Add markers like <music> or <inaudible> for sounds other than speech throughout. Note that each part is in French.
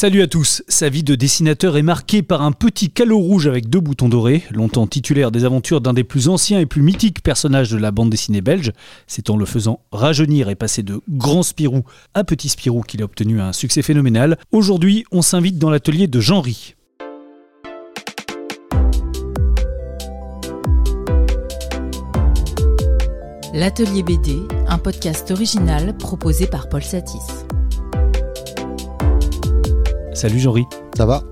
Salut à tous. Sa vie de dessinateur est marquée par un petit calot rouge avec deux boutons dorés, longtemps titulaire des aventures d'un des plus anciens et plus mythiques personnages de la bande dessinée belge. C'est en le faisant rajeunir et passer de grand Spirou à petit Spirou qu'il a obtenu un succès phénoménal. Aujourd'hui, on s'invite dans l'atelier de Jean Ry. L'Atelier BD, un podcast original proposé par Paul Satis. Salut Jean-Ry. Ça va?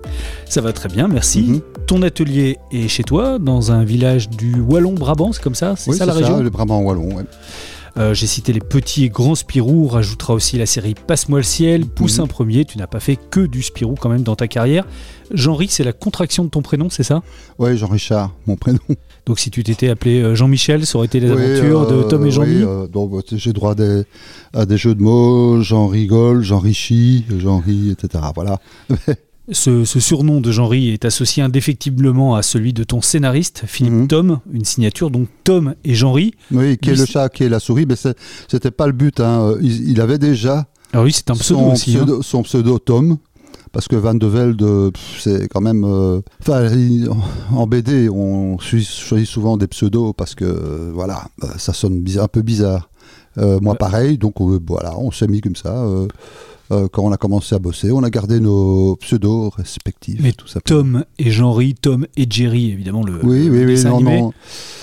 Ça va très bien, merci. Mhm. Ton atelier est chez toi, dans un village du Wallon-Brabant, c'est comme ça? C'est Oui, ça la région? le Brabant wallon. ouais. Euh, J'ai cité les petits et grands Spirou, rajoutera aussi la série Passe-moi le ciel, Poussin Mhm. premier, tu n'as pas fait que du Spirou quand même dans ta carrière. Jean-Ry, c'est la contraction de ton prénom, c'est ça? Ouais, Jean-Richard, mon prénom. Donc si tu t'étais appelé euh, Jean-Michel, ça aurait été les Oui, aventures de euh, Tom et Jean-Mi oui, donc, bah, j'ai droit à des, à des jeux de mots, Jean rigole, Jean richie, Jean rit, etc. Voilà. <laughs> ce, ce surnom de Jean-Ry est associé indéfectiblement à celui de ton scénariste, Philippe Mhm. Tom, une signature donc Tom et Jean-Ry. Oui, qui est le chat, qui est la souris, mais c'était pas le but. hein. Euh, Il, il avait déjà Alors lui, c'est un pseudo son, aussi. hein. pseudo, son pseudo Tom. Parce que Van de Velde, pff, c'est quand même. euh, Enfin, en BD, on choisit souvent des pseudos parce que, euh, voilà, euh, ça sonne bizarre- un peu bizarre. Euh, moi, pareil, donc euh, voilà, on s'est mis comme ça. Euh, quand on a commencé à bosser, on a gardé nos pseudos respectifs. Mais tout ça. Tom et Jean-Ry, Tom et Jerry, évidemment, le, Oui, le oui, oui, dessin non, animé. non.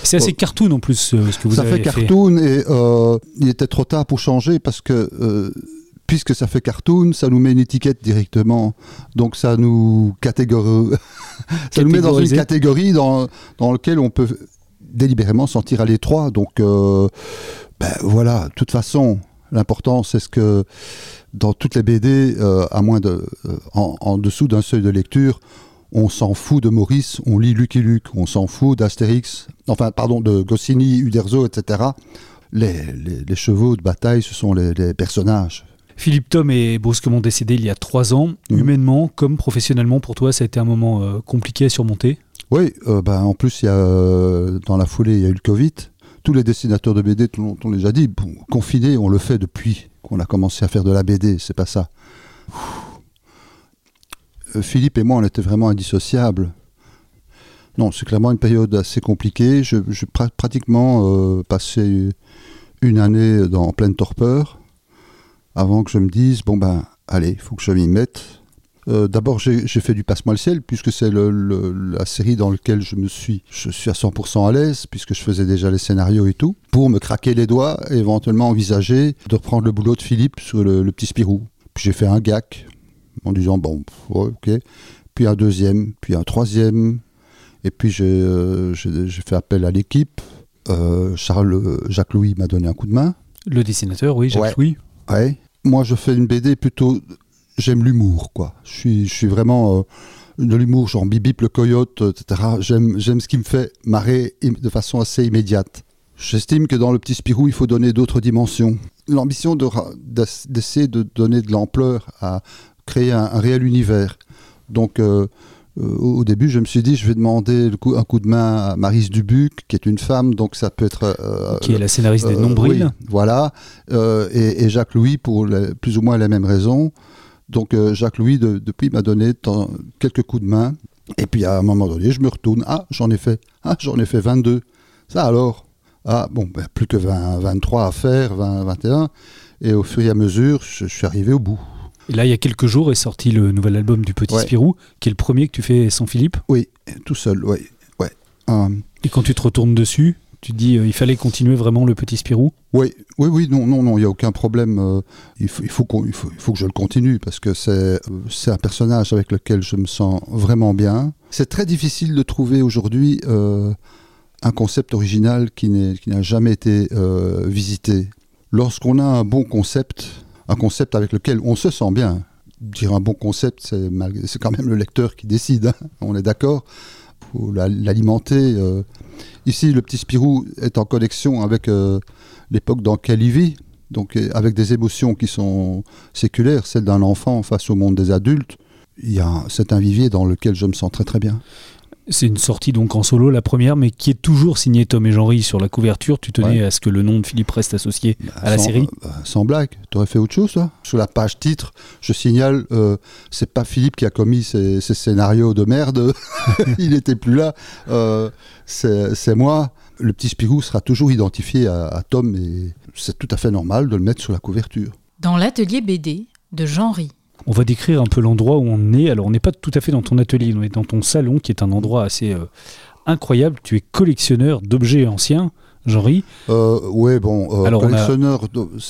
C'est assez cartoon en plus, euh, ce que vous ça avez fait cartoon et euh, il était trop tard pour changer parce que euh, puisque ça fait cartoon, ça nous met une étiquette directement. Donc ça nous catégorie, <laughs> ça nous met dans une catégorie dans, dans laquelle on peut délibérément sentir à l'étroit. Donc euh, ben, voilà, de toute façon, l'important c'est ce que dans toutes les BD, euh, à moins de euh, en, en dessous d'un seuil de lecture, on s'en fout de Maurice, on lit Lucky Luke, on s'en fout d'Astérix, enfin pardon, de Goscinny, Uderzo, etc. Les, les- les chevaux de bataille, ce sont les, les personnages. Philippe Tom est brusquement décédé il y a trois ans. Mhm. Humainement comme professionnellement, pour toi, ça a été un moment euh, compliqué à surmonter? Oui, ben, en plus, y a, dans la foulée, il y a eu le Covid. Tous les dessinateurs de BD, monde- on l'a déjà dit, bon, confinés, on le fait depuis qu'on a commencé à faire de la BD, c'est pas ça. Euh, Philippe et moi, on était vraiment indissociables. Non, c'est clairement une période assez compliquée. Je, je pra- pratiquement euh, passé une année dans en pleine torpeur avant que je me dise bon ben allez, il faut que je m'y mette. Euh, D'abord, j'ai fait du Passe-moi le ciel, puisque c'est le- le- la série dans laquelle je me suis, je suis à 100% à l'aise, puisque je faisais déjà les scénarios et tout, pour me craquer les doigts et éventuellement envisager de reprendre le boulot de Philippe sur le, le petit Spirou. Puis j'ai fait un GAC, en disant bon, ouais, ok. Puis un deuxième, puis un troisième, et puis j'ai euh, fait appel à l'équipe. Euh, Charles, Jacques Louis m'a donné un coup de main. Le dessinateur, oui, Jacques Ouais. Louis. Ouais. Moi, je fais une BD plutôt. J'aime l'humour, quoi. Je suis, je suis vraiment euh, de l'humour, genre Bibip le coyote, euh, etc. J'aime, j'aime ce qui me fait marrer de façon assez immédiate. J'estime que dans le petit Spirou, il faut donner d'autres dimensions. L'ambition d'essayer de donner de l'ampleur à créer un, un réel univers. Donc, euh, euh, au début, je me suis dit, je vais demander le coup- un coup de main à Marise Dubuc, qui est une femme, donc ça peut être. euh, qui est la scénariste des Nombrils. oui, voilà. Et, et Jacques Louis pour les- plus ou moins les mêmes raisons. Donc euh, Jacques Louis, de- depuis, m'a donné tant- quelques coups de main. Et puis à un moment donné, je me retourne. Ah, j'en ai fait. Ah, j'en ai fait 22. Ça alors? Ah, bon, ben, plus que 20, 23 à faire, 20, 21. Et au fur et à mesure, je, je suis arrivé au bout. Et là, il y a quelques jours est sorti le nouvel album du Petit Ouais. Spirou, qui est le premier que tu fais sans Philippe? Oui, tout seul, oui. Ouais. Euh, Et quand tu te retournes dessus, tu dis euh, il fallait continuer vraiment le Petit Spirou. Oui, oui, oui, non, non, non, il n'y a aucun problème. euh, il, faut, il, faut que je le continue parce que c'est euh, c'est un personnage avec lequel je me sens vraiment bien. C'est très difficile de trouver aujourd'hui euh, un concept original qui n'a jamais été visité. Lorsqu'on a un bon concept, un concept avec lequel on se sent bien, dire un bon concept, c'est quand même le lecteur qui décide, hein, on est d'accord l'alimenter. euh. Ici, le petit Spirou est en connexion avec euh, l'époque dans laquelle il vit, donc avec des émotions qui sont séculaires, celles d'un enfant face au monde des adultes. Il y a- C'est un vivier dans lequel je me sens très très bien. C'est une sortie donc en solo, la première, mais qui est toujours signée Tom et Jean-Ry sur la couverture. Tu tenais à ce que le nom de Philippe reste associé Bah, à la sans, série bah, sans blague, t'aurais fait autre chose, toi? Sur la page titre, je signale, euh, c'est pas Philippe qui a commis ces, ces scénarios de merde. <laughs> Il n'était plus là. Euh, c'est c'est moi. Le petit Spirou sera toujours identifié à, à Tom et c'est tout à fait normal de le mettre sur la couverture. Dans l'atelier BD de Jean-Ry. On va décrire un peu l'endroit où on est. Alors, on n'est pas tout à fait dans ton atelier, on est dans ton salon, qui est un endroit assez euh, incroyable. Tu es collectionneur d'objets anciens, Jean-Ry. Euh, ouais, bon, euh, Alors, a- collectionneur,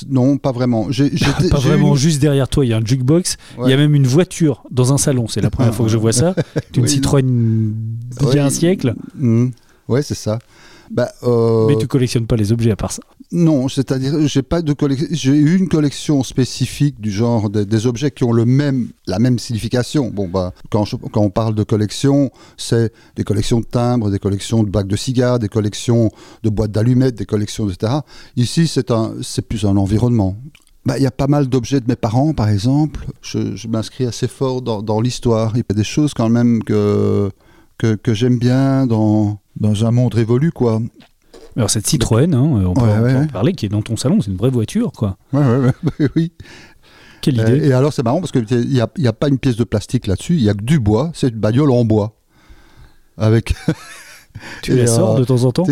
non, pas vraiment. <laughs> Pas vraiment une- juste derrière toi, il y a un jukebox. Il y a même une voiture dans un salon. C'est la première <laughs> fois que je vois ça. Une Oui, Citroën d'il y a Oui. un siècle. Mhm. Ouais, c'est ça. Bah, euh, Mais tu collectionnes pas les objets à part ça. Non, c'est-à-dire, j'ai pas de collection. J'ai eu une collection spécifique du genre des, des objets qui ont le même, la même signification. Bon, bah, quand, je- quand on parle de collection, c'est des collections de timbres, des collections de bacs de cigares, des collections de boîtes d'allumettes, des collections, etc. Ici, c'est un, c'est plus un environnement. Bah, Il y a pas mal d'objets de mes parents, par exemple. Je, je m'inscris assez fort dans, dans l'histoire. Il y a des choses quand même que, que, que j'aime bien dans, dans un monde révolu, quoi. Alors, cette Citroën, hein, on peut, Ouais, on peut ouais, en parler, qui est dans ton salon, c'est une vraie voiture, quoi. <laughs> Oui. Quelle Euh, idée. et alors c'est marrant parce qu'il n'y a, y a pas une pièce de plastique là-dessus, il y a que du bois, c'est une bagnole en bois. Avec. <laughs> tu et, la sors euh, de temps en temps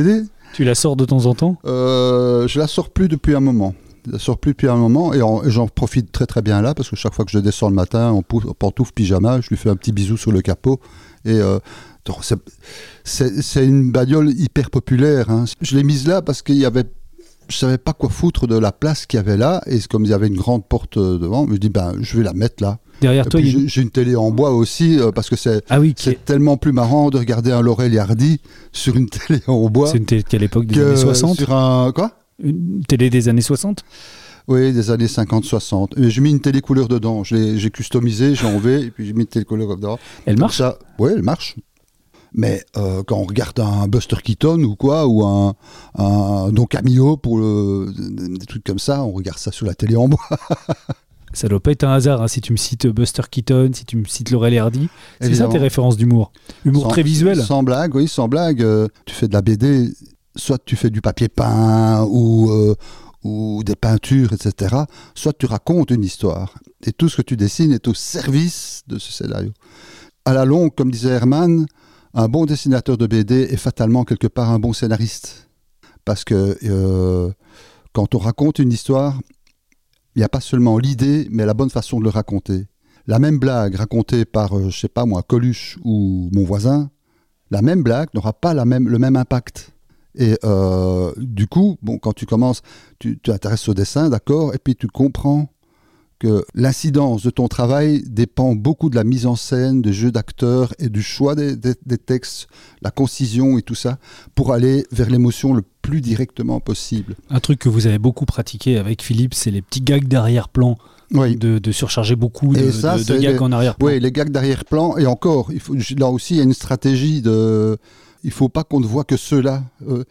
Tu la sors de temps en temps Euh, Je la sors plus depuis un moment. Je la sors plus depuis un moment et en- et j'en profite très très bien là parce que chaque fois que je descends le matin en en pantoufle pyjama, je lui fais un petit bisou sur le capot et euh, c'est- une bagnole hyper populaire. hein. Je l'ai mise là parce qu'il y avait je savais pas quoi foutre de la place qu'il y avait là et comme il y avait une grande porte euh, devant, je dis ben je vais la mettre là. Derrière Et toi, il y a une- j'ai une télé en bois aussi euh, parce que c'est Ah oui, est- tellement plus marrant de regarder un Laurel Hardy sur une <laughs> télé en bois c'est une télé de quelle époque Des que années 60 sur un quoi? Une télé des années 60 Oui, des années 50-60. Et J'ai mis une télé couleur dedans. J'ai customisé, j'ai enlevé et puis j'ai mis une télé couleur dedans. Elle marche Oui, elle marche. Mais euh, quand on regarde un Buster Keaton ou quoi, ou un, un Don Camillo pour le, des trucs comme ça, on regarde ça sur la télé en bois. <laughs> Ça doit pas être un hasard hein, si tu me cites Buster Keaton, si tu me cites Laurel Hardy. C'est ça tes références d'humour. Humour Sans- très visuel. Sans blague, oui, sans blague. euh, tu fais de la BD, soit tu fais du papier peint ou, euh, ou des peintures, etc. Soit tu racontes une histoire. Et tout ce que tu dessines est au service de ce scénario. À la longue, comme disait Herman, un bon dessinateur de BD est fatalement quelque part un bon scénariste. Parce que euh, quand on raconte une histoire, il n'y a pas seulement l'idée, mais la bonne façon de le raconter. La même blague racontée par, euh, je sais pas moi, Coluche ou mon voisin, la même blague n'aura pas le même impact. Et euh, du coup, bon, quand tu commences, tu t'intéresses au dessin, d'accord, et puis tu comprends que l'incidence de ton travail dépend beaucoup de la mise en scène, des jeux d'acteurs et du choix des, des- des textes, la concision et tout ça, pour aller vers l'émotion le plus directement possible. Un truc que vous avez beaucoup pratiqué avec Philippe, c'est les petits gags d'arrière-plan, Oui, de, de surcharger beaucoup de, Et ça, de- gags les- en arrière-plan. Oui, les gags d'arrière-plan, et encore, il faut, là aussi, il y a une stratégie de. Il faut pas qu'on ne voit que ceux-là. Euh,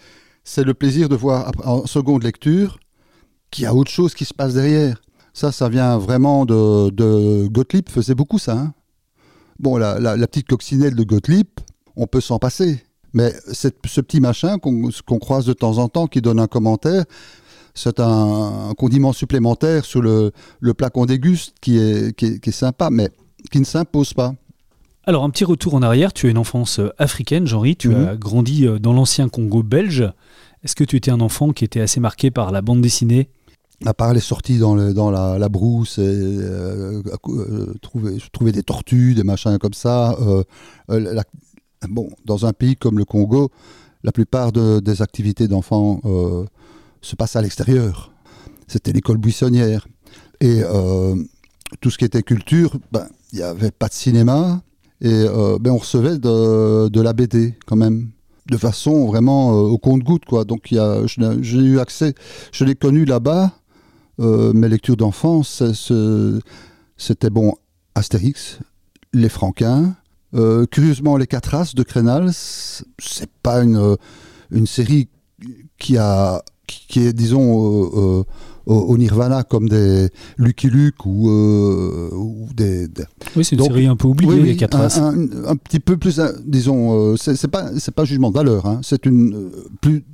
c'est le plaisir de voir en seconde lecture qu'il y a autre chose qui se passe derrière. Ça, ça vient vraiment de, de Gottlieb, faisait beaucoup ça. hein. Bon, la, la- la petite coccinelle de Gottlieb, on peut s'en passer. Mais cette- ce petit machin qu'on croise de temps en temps, qui donne un commentaire, c'est un, un condiment supplémentaire sur le, le plat qu'on déguste qui est, qui est, qui est sympa, mais qui ne s'impose pas. Alors, un petit retour en arrière. Tu as une enfance euh, africaine, Jean-Ry. Tu Mhm. as grandi euh, dans l'ancien Congo belge. Est-ce que tu étais un enfant qui était assez marqué par la bande dessinée? À part les sorties dans, la, brousse, et, euh, euh, trouver, des tortues, des machins comme ça. euh, bon, dans un pays comme le Congo, la plupart de- des activités d'enfants se passent à l'extérieur. C'était l'école buissonnière. Et tout ce qui était culture, ben, il n'y avait pas de cinéma. Et ben, on recevait de, de la BD quand même. De façon vraiment au compte-goutte. Donc j'ai eu accès, je l'ai connu là-bas. Euh, mes lectures d'enfance, c'est- c'était bon Astérix, les Franquins, euh, curieusement les Quatre As de Crénal. C'est pas une, une série qui a qui qui est disons euh, euh, au, Nirvana comme des Lucky Luke ou, euh, ou des, des- Oui, c'est une Donc, série un peu oubliée, oui, oui, les quatre un, races. un- un petit peu plus, euh, disons, euh, c'est pas c'est pas jugement de valeur, hein, c'est une euh, plus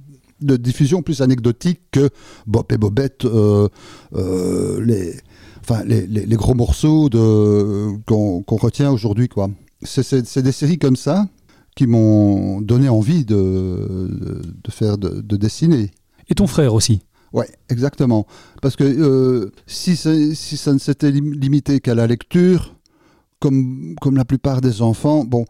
de diffusion plus anecdotique que Bob et Bobette, euh, euh, les, enfin les, les- les gros morceaux de qu'on qu'on retient aujourd'hui, quoi. C'est- des séries comme ça qui m'ont donné envie de, de, de faire de, de dessiner. Et ton frère aussi. Ouais, exactement. Parce que euh, si, si ça ne s'était lim- limité qu'à la lecture, comme, comme la plupart des enfants, bon,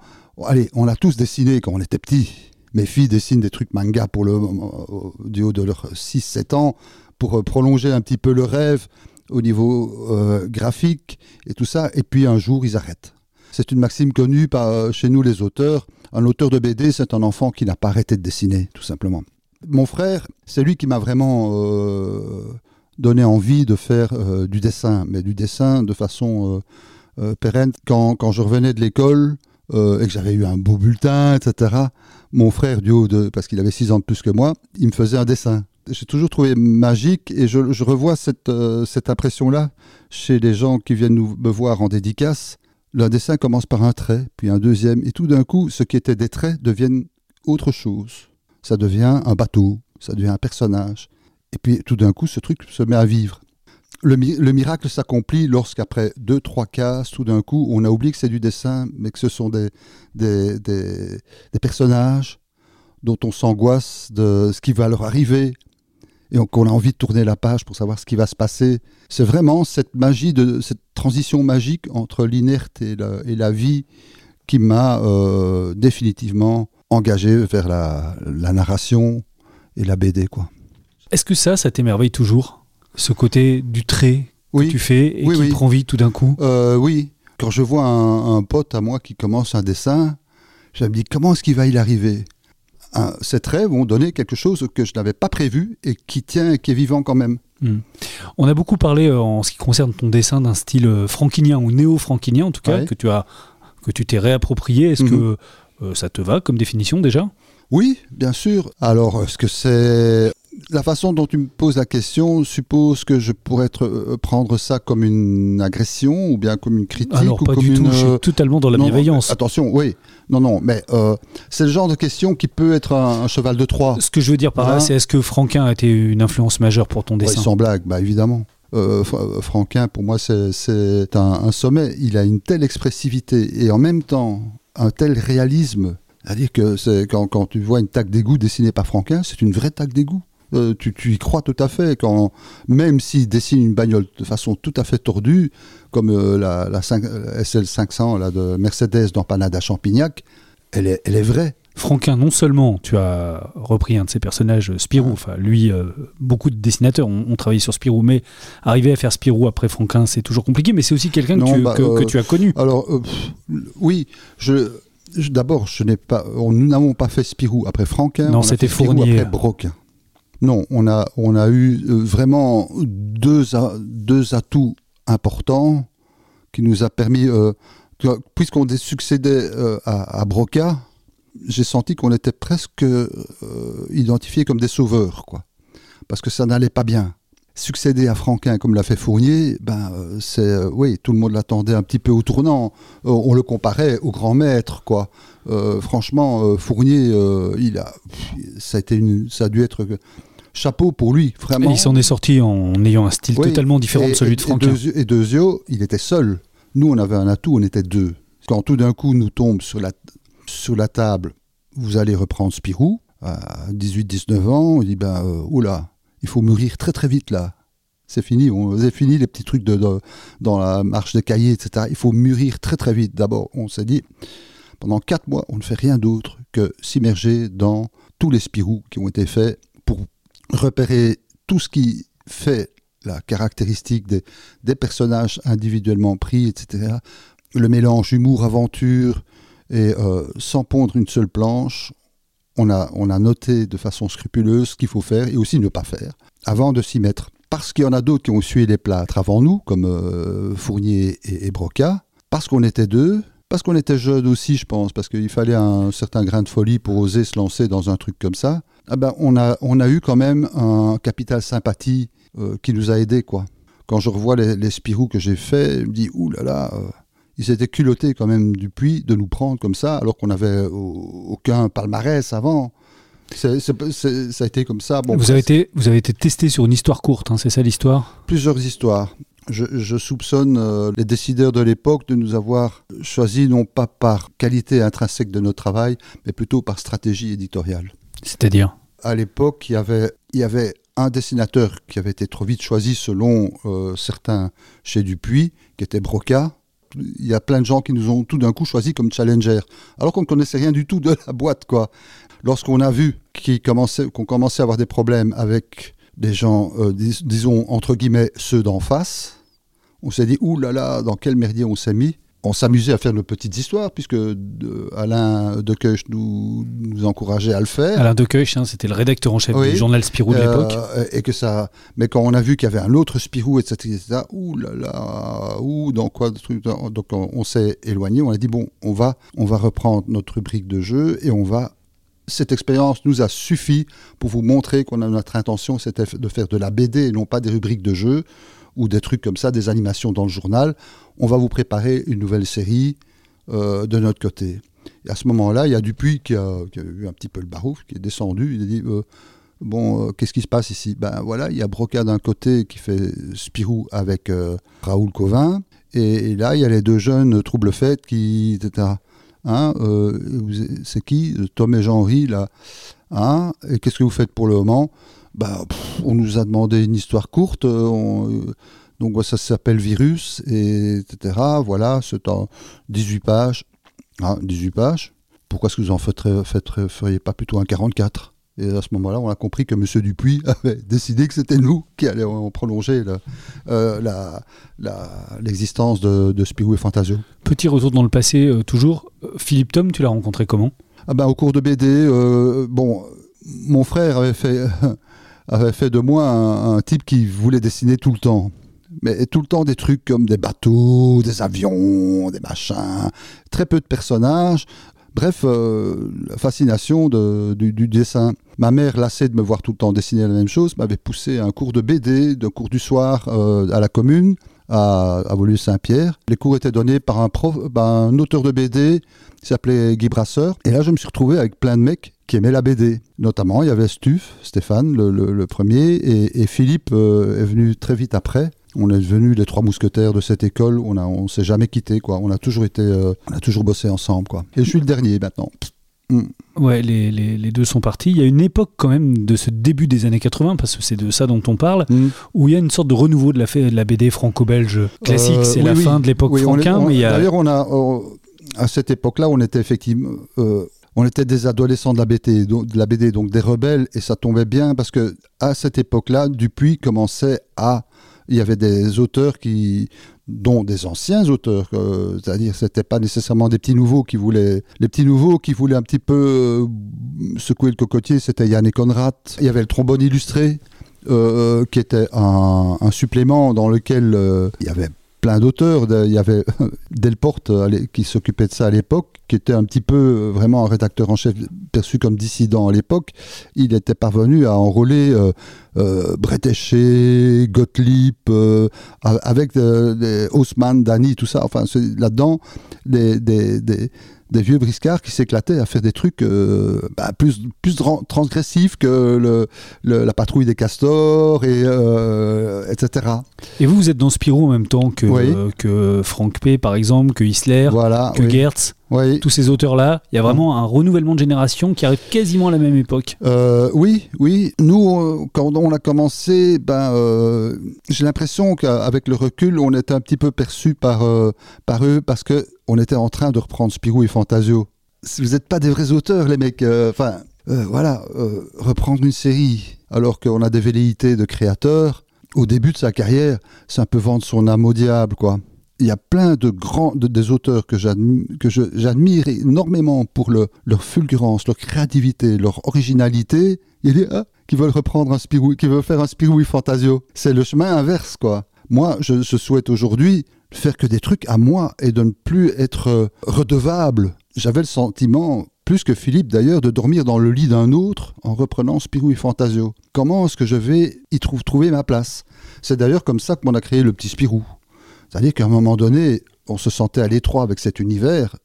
allez, on a tous dessiné quand on était petits. Mes filles dessinent des trucs manga pour le, euh, du haut de leurs 6-7 ans pour euh, prolonger un petit peu le rêve au niveau euh, graphique et tout ça. Et puis un jour, ils arrêtent. C'est une maxime connue par, chez nous, les auteurs. Un auteur de BD, c'est un enfant qui n'a pas arrêté de dessiner, tout simplement. Mon frère, c'est lui qui m'a vraiment donné envie de faire du dessin, mais du dessin de façon pérenne. Quand, quand je revenais de l'école euh, et que j'avais eu un beau bulletin, etc., mon frère, du haut de, parce qu'il avait 6 ans de plus que moi, il me faisait un dessin. J'ai toujours trouvé magique et je, revois cette, euh, cette impression-là chez les gens qui viennent nous, me voir en dédicace. Le dessin commence par un trait, puis un deuxième, et tout d'un coup, ce qui était des traits deviennent autre chose. Ça devient un bateau, ça devient un personnage. Et puis tout d'un coup, ce truc se met à vivre. Le, mi- le miracle s'accomplit lorsqu'après deux, trois cases, tout d'un coup, on a oublié que c'est du dessin, mais que ce sont des, des, personnages dont on s'angoisse de ce qui va leur arriver et qu'on a envie de tourner la page pour savoir ce qui va se passer. C'est vraiment cette magie, cette transition magique entre l'inerte et la, et la vie qui m'a euh, définitivement engagé vers la, la narration et la BD. Est-ce que ça, ça t'émerveille toujours? Ce côté du trait que tu fais et Oui, qui oui. prend vie tout d'un coup? Euh, oui, quand je vois un, un pote à moi qui commence un dessin, je me dis comment est-ce qu'il va y arriver? Un- Ces traits vont donner quelque chose que je n'avais pas prévu et qui tient et qui est vivant quand même. Hmm. On a beaucoup parlé euh, en ce qui concerne ton dessin d'un style euh, franquinien ou néo-franquinien en tout cas Ouais. que tu as que tu t'es réapproprié. Est-ce Mhm. que euh, ça te va comme définition déjà? Oui, bien sûr. Alors, est-ce que c'est... La façon dont tu me poses la question suppose que je pourrais être- euh, prendre ça comme une agression ou bien comme une critique Alors ou pas comme du tout. une... Je euh, suis totalement dans la non, bienveillance. Attention, oui. Non, non, mais euh, c'est le genre de question qui peut être un, un cheval de Troie. Ce que je veux dire par là, Hein c'est est-ce que Franquin a été une influence majeure pour ton Ouais, dessin? sans blague, bah évidemment. Euh, Fra- Franquin, pour moi, c'est- un, un sommet. Il a une telle expressivité et en même temps un tel réalisme. C'est-à-dire que quand, quand tu vois une taque d'égout dessinée par Franquin, c'est une vraie taque d'égout. Euh, tu, tu y crois tout à fait. Quand, même s'il dessine une bagnole de façon tout à fait tordue, comme euh, la, la 5 euh, SL500 là, de Mercedes dans Panada Champignac, elle est, elle est vraie. Franquin, non seulement tu as repris un de ses personnages, Spirou, enfin lui, euh, beaucoup de dessinateurs ont, ont travaillé sur Spirou, mais arriver à faire Spirou après Franquin, c'est toujours compliqué, mais c'est aussi quelqu'un que, bah, que- euh, que tu as connu. Alors, euh, oui, je, je- d'abord, je n'ai pas, nous n'avons pas fait Spirou après Franquin. Non, c'était Fournier. après Broquin. Non, on a, on a eu euh, vraiment deux, deux atouts importants qui nous a permis, euh, puisqu'on succédait euh, à, Broca, j'ai senti qu'on était presque euh, identifiés comme des sauveurs, quoi. Parce que ça n'allait pas bien. Succéder à Franquin comme l'a fait Fournier, ben, c'est, oui, tout le monde l'attendait un petit peu au tournant. On le comparait au grand maître, quoi. Franchement, Fournier, il a, pff, ça a été une, ça a dû être chapeau pour lui, Et vraiment. il s'en est sorti en ayant un style Oui, totalement différent et- de celui et- de Franquin. Et Dezio, et Dezio, il était seul. Nous, on avait un atout, on était deux. Quand tout d'un coup nous tombe sur la, sur la table, vous allez reprendre Spirou, à 18-19 ans, on dit, ben, euh, oula, il faut mûrir très très vite là. C'est fini, on c'est fini les petits trucs de, de- dans la marche des cahiers, etc. Il faut mûrir très très vite. D'abord, on s'est dit, pendant quatre mois, on ne fait rien d'autre que s'immerger dans tous les Spirou qui ont été faits pour repérer tout ce qui fait la caractéristique des, personnages individuellement pris, etc. Le mélange humour-aventure, et euh, sans pondre une seule planche, on a, on a noté de façon scrupuleuse ce qu'il faut faire et aussi ne pas faire avant de s'y mettre. Parce qu'il y en a d'autres qui ont sué les plâtres avant nous, comme euh, Fournier et Broca, parce qu'on était deux, parce qu'on était jeunes aussi, je pense, parce qu'il fallait un certain grain de folie pour oser se lancer dans un truc comme ça. Ah ben, on, a, on a eu quand même un capital sympathie euh, qui nous a aidés, quoi. Quand je revois les, les Spirou que j'ai fait, je me dis, ouh là là, euh, ils s'étaient culottés quand même du puits de nous prendre comme ça, alors qu'on n'avait aucun palmarès avant. Ça a été comme ça. Bon, vous, avez été, vous avez été testé sur une histoire courte, hein, c'est ça l'histoire? Plusieurs histoires. Je, je soupçonne euh, les décideurs de l'époque de nous avoir choisi non pas par qualité intrinsèque de notre travail, mais plutôt par stratégie éditoriale. C'est-à-dire? À l'époque, il y avait, il y avait un dessinateur qui avait été trop vite choisi selon euh, certains chez Dupuis, qui était Broca. Il y a plein de gens qui nous ont tout d'un coup choisi comme challenger, alors qu'on ne connaissait rien du tout de la boîte, quoi. Lorsqu'on a vu qu'on commençait à avoir des problèmes avec des gens, euh, dis- disons entre guillemets ceux d'en face, on s'est dit ouh là là, dans quel merdier on s'est mis. On s'amusait à faire nos petites histoires puisque de- Alain Dequeuch nous, nous encourageait à le faire. Alain Dequeuch, hein, c'était le rédacteur en chef Oui. du journal Spirou de Euh, l'époque. et que ça, mais quand on a vu qu'il y avait un autre Spirou, etc., etc., ouh là là, ouh, dans quoi, donc on, on s'est éloigné. On a dit bon, on va, on va reprendre notre rubrique de jeu et on va. Cette expérience nous a suffi pour vous montrer qu'on a notre intention, c'était de faire de la BD et non pas des rubriques de jeu ou des trucs comme ça, des animations dans le journal. On va vous préparer une nouvelle série euh, de notre côté. Et à ce moment-là, il y a Dupuis qui a, a eu un petit peu le barouf, qui est descendu. Il a dit euh, Bon, euh, qu'est-ce qui se passe ici? Ben voilà, il y a Broca d'un côté qui fait Spirou avec Raoul Covin. Et, là, il y a les deux jeunes trouble-fêtes qui. etc. Hein, c'est qui? Tom et Jean-Henri, là. Hein et qu'est-ce que vous faites pour le moment? Pff, On nous a demandé une histoire courte. euh, on- euh, donc, ça s'appelle Virus, et, etc. Voilà, c'est en 18 pages. Ah, 18 pages. Pourquoi est-ce que vous en faites- feriez pas plutôt un 44 Et à ce moment-là, on a compris que M. Dupuis <laughs> avait décidé que c'était nous qui allions prolonger euh, l'existence de, de Spirou et Fantasio. Petit retour dans le passé, euh, toujours. Euh, Philippe Tom, tu l'as rencontré comment? Ah ben, au cours de BD, euh, bon, mon frère avait fait, <laughs> avait fait de moi un, type qui voulait dessiner tout le temps. Mais tout le temps des trucs comme des bateaux, des avions, des machins, très peu de personnages. Bref, euh, la fascination de- du, dessin. Ma mère, lassée de me voir tout le temps dessiner la même chose, m'avait poussé à un cours de BD, de cours du soir euh, à la commune, à, à Woluwe-Saint-Pierre. Les cours étaient donnés par un, prof, un auteur de BD qui s'appelait Guy Brasseur. Et là, je me suis retrouvé avec plein de mecs qui aimaient la BD. Notamment, il y avait Stuf, Stéphane, le, le- le premier, et, et Philippe euh, est venu très vite après. On est devenus les trois mousquetaires de cette école. On a, on s'est jamais quitté, quoi. On a toujours été, euh, on a toujours bossé ensemble, quoi. Et je suis le dernier maintenant. Ouais, les, les- les deux sont partis. Il y a une époque quand même de ce début des années 80, parce que c'est de ça dont on parle, Mm. où il y a une sorte de renouveau de la, de la BD franco-belge classique. Euh, c'est oui, la oui. fin de l'époque Oui, franquin, a... D'ailleurs, on a, à cette époque-là, on était effectivement, euh, on était des adolescents de la donc, de la BD, donc des rebelles, et ça tombait bien parce que à cette époque-là, Dupuis commençait à, il y avait des auteurs qui, dont des anciens auteurs, euh, c'est-à-dire c'était pas nécessairement des petits nouveaux qui voulaient, les petits nouveaux qui voulaient un petit peu euh, secouer le cocotier, c'était Yann et Conrad. Il y avait le trombone illustré. euh, qui était un, un supplément dans lequel il y avait plein d'auteurs. Il y avait <laughs> Delporte euh, qui s'occupait de ça à l'époque, qui était un petit peu euh, vraiment un rédacteur en chef perçu comme dissident à l'époque. Il était parvenu à enrôler euh, euh, Gottlieb, avec Haussmann, Dany, tout ça. Enfin, là-dedans des- des vieux briscards qui s'éclataient à faire des trucs euh, bah, plus, plus tran- transgressifs que le, le- la patrouille des castors, et, euh, etc. Et vous, vous êtes dans Spirou en même temps que, Oui. euh, que Frank P, par exemple, que Isler, Voilà. que oui. Gertz, Oui. tous ces auteurs-là. Il y a vraiment un renouvellement de génération qui arrive quasiment à la même époque. Euh, oui, oui. Nous, quand on a commencé, ben, euh, j'ai l'impression qu'avec le recul, on était un petit peu perçu par, euh, par eux parce que on était en train de reprendre Spirou et Fantasio. Vous n'êtes pas des vrais auteurs, les mecs. Enfin, voilà, reprendre une série alors qu'on a des velléités de créateurs. Au début de sa carrière, c'est un peu vendre son âme au diable, quoi. Il y a plein de grands, de- des auteurs que que j'admire énormément pour le- leur fulgurance, leur créativité, leur originalité. Il y a ah, qui veulent reprendre un Spirou, qui veulent faire un Spirou et Fantasio. C'est le chemin inverse, quoi. Moi, je, je souhaite aujourd'hui faire que des trucs à moi et de ne plus être euh, redevable. J'avais le sentiment plus que Philippe d'ailleurs, de dormir dans le lit d'un autre en reprenant Spirou et Fantasio. Comment est-ce que je vais y trouver ma place? C'est d'ailleurs comme ça qu'on a créé le petit Spirou. C'est-à-dire qu'à un moment donné, on se sentait à l'étroit avec cet univers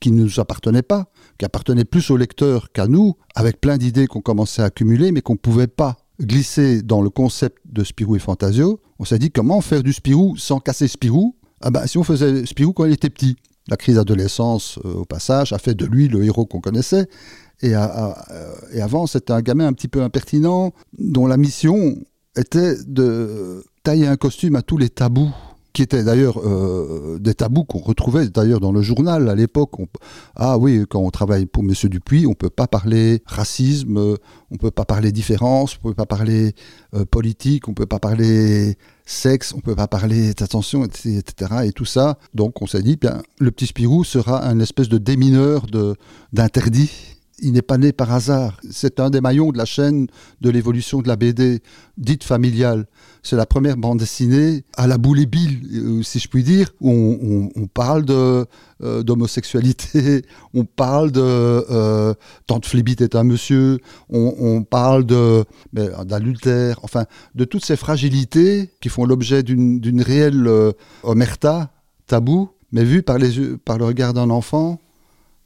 qui ne nous appartenait pas, qui appartenait plus au lecteur qu'à nous, avec plein d'idées qu'on commençait à accumuler, mais qu'on ne pouvait pas glisser dans le concept de Spirou et Fantasio. On s'est dit comment faire du Spirou sans casser Spirou? Ah ben si on faisait Spirou quand il était petit. La crise d'adolescence, euh, au passage, a fait de lui le héros qu'on connaissait. Euh, et avant, c'était un gamin un petit peu impertinent, dont la mission était de tailler un costume à tous les tabous qui étaient d'ailleurs euh, des tabous qu'on retrouvait d'ailleurs dans le journal à l'époque. Ah oui, quand on travaille pour Monsieur Dupuis, on peut pas parler racisme, on peut pas parler différence, on peut pas parler euh, politique, on peut pas parler sexe, on peut pas parler d'attention, etc., Et tout ça. Donc on s'est dit, bien, le petit Spirou sera un espèce de démineur d'interdit il n'est pas né par hasard. C'est un des maillons de la chaîne de l'évolution de la BD dite familiale. C'est la première bande dessinée à la boule et bille, euh, si je puis dire, où on, parle de, euh, d'homosexualité, <laughs> on parle de euh, Tante Flébit est un monsieur, on, parle de, d'adultère, enfin, de toutes ces fragilités qui font l'objet d'une, réelle omerta, tabou, mais vu par, les par le regard d'un enfant,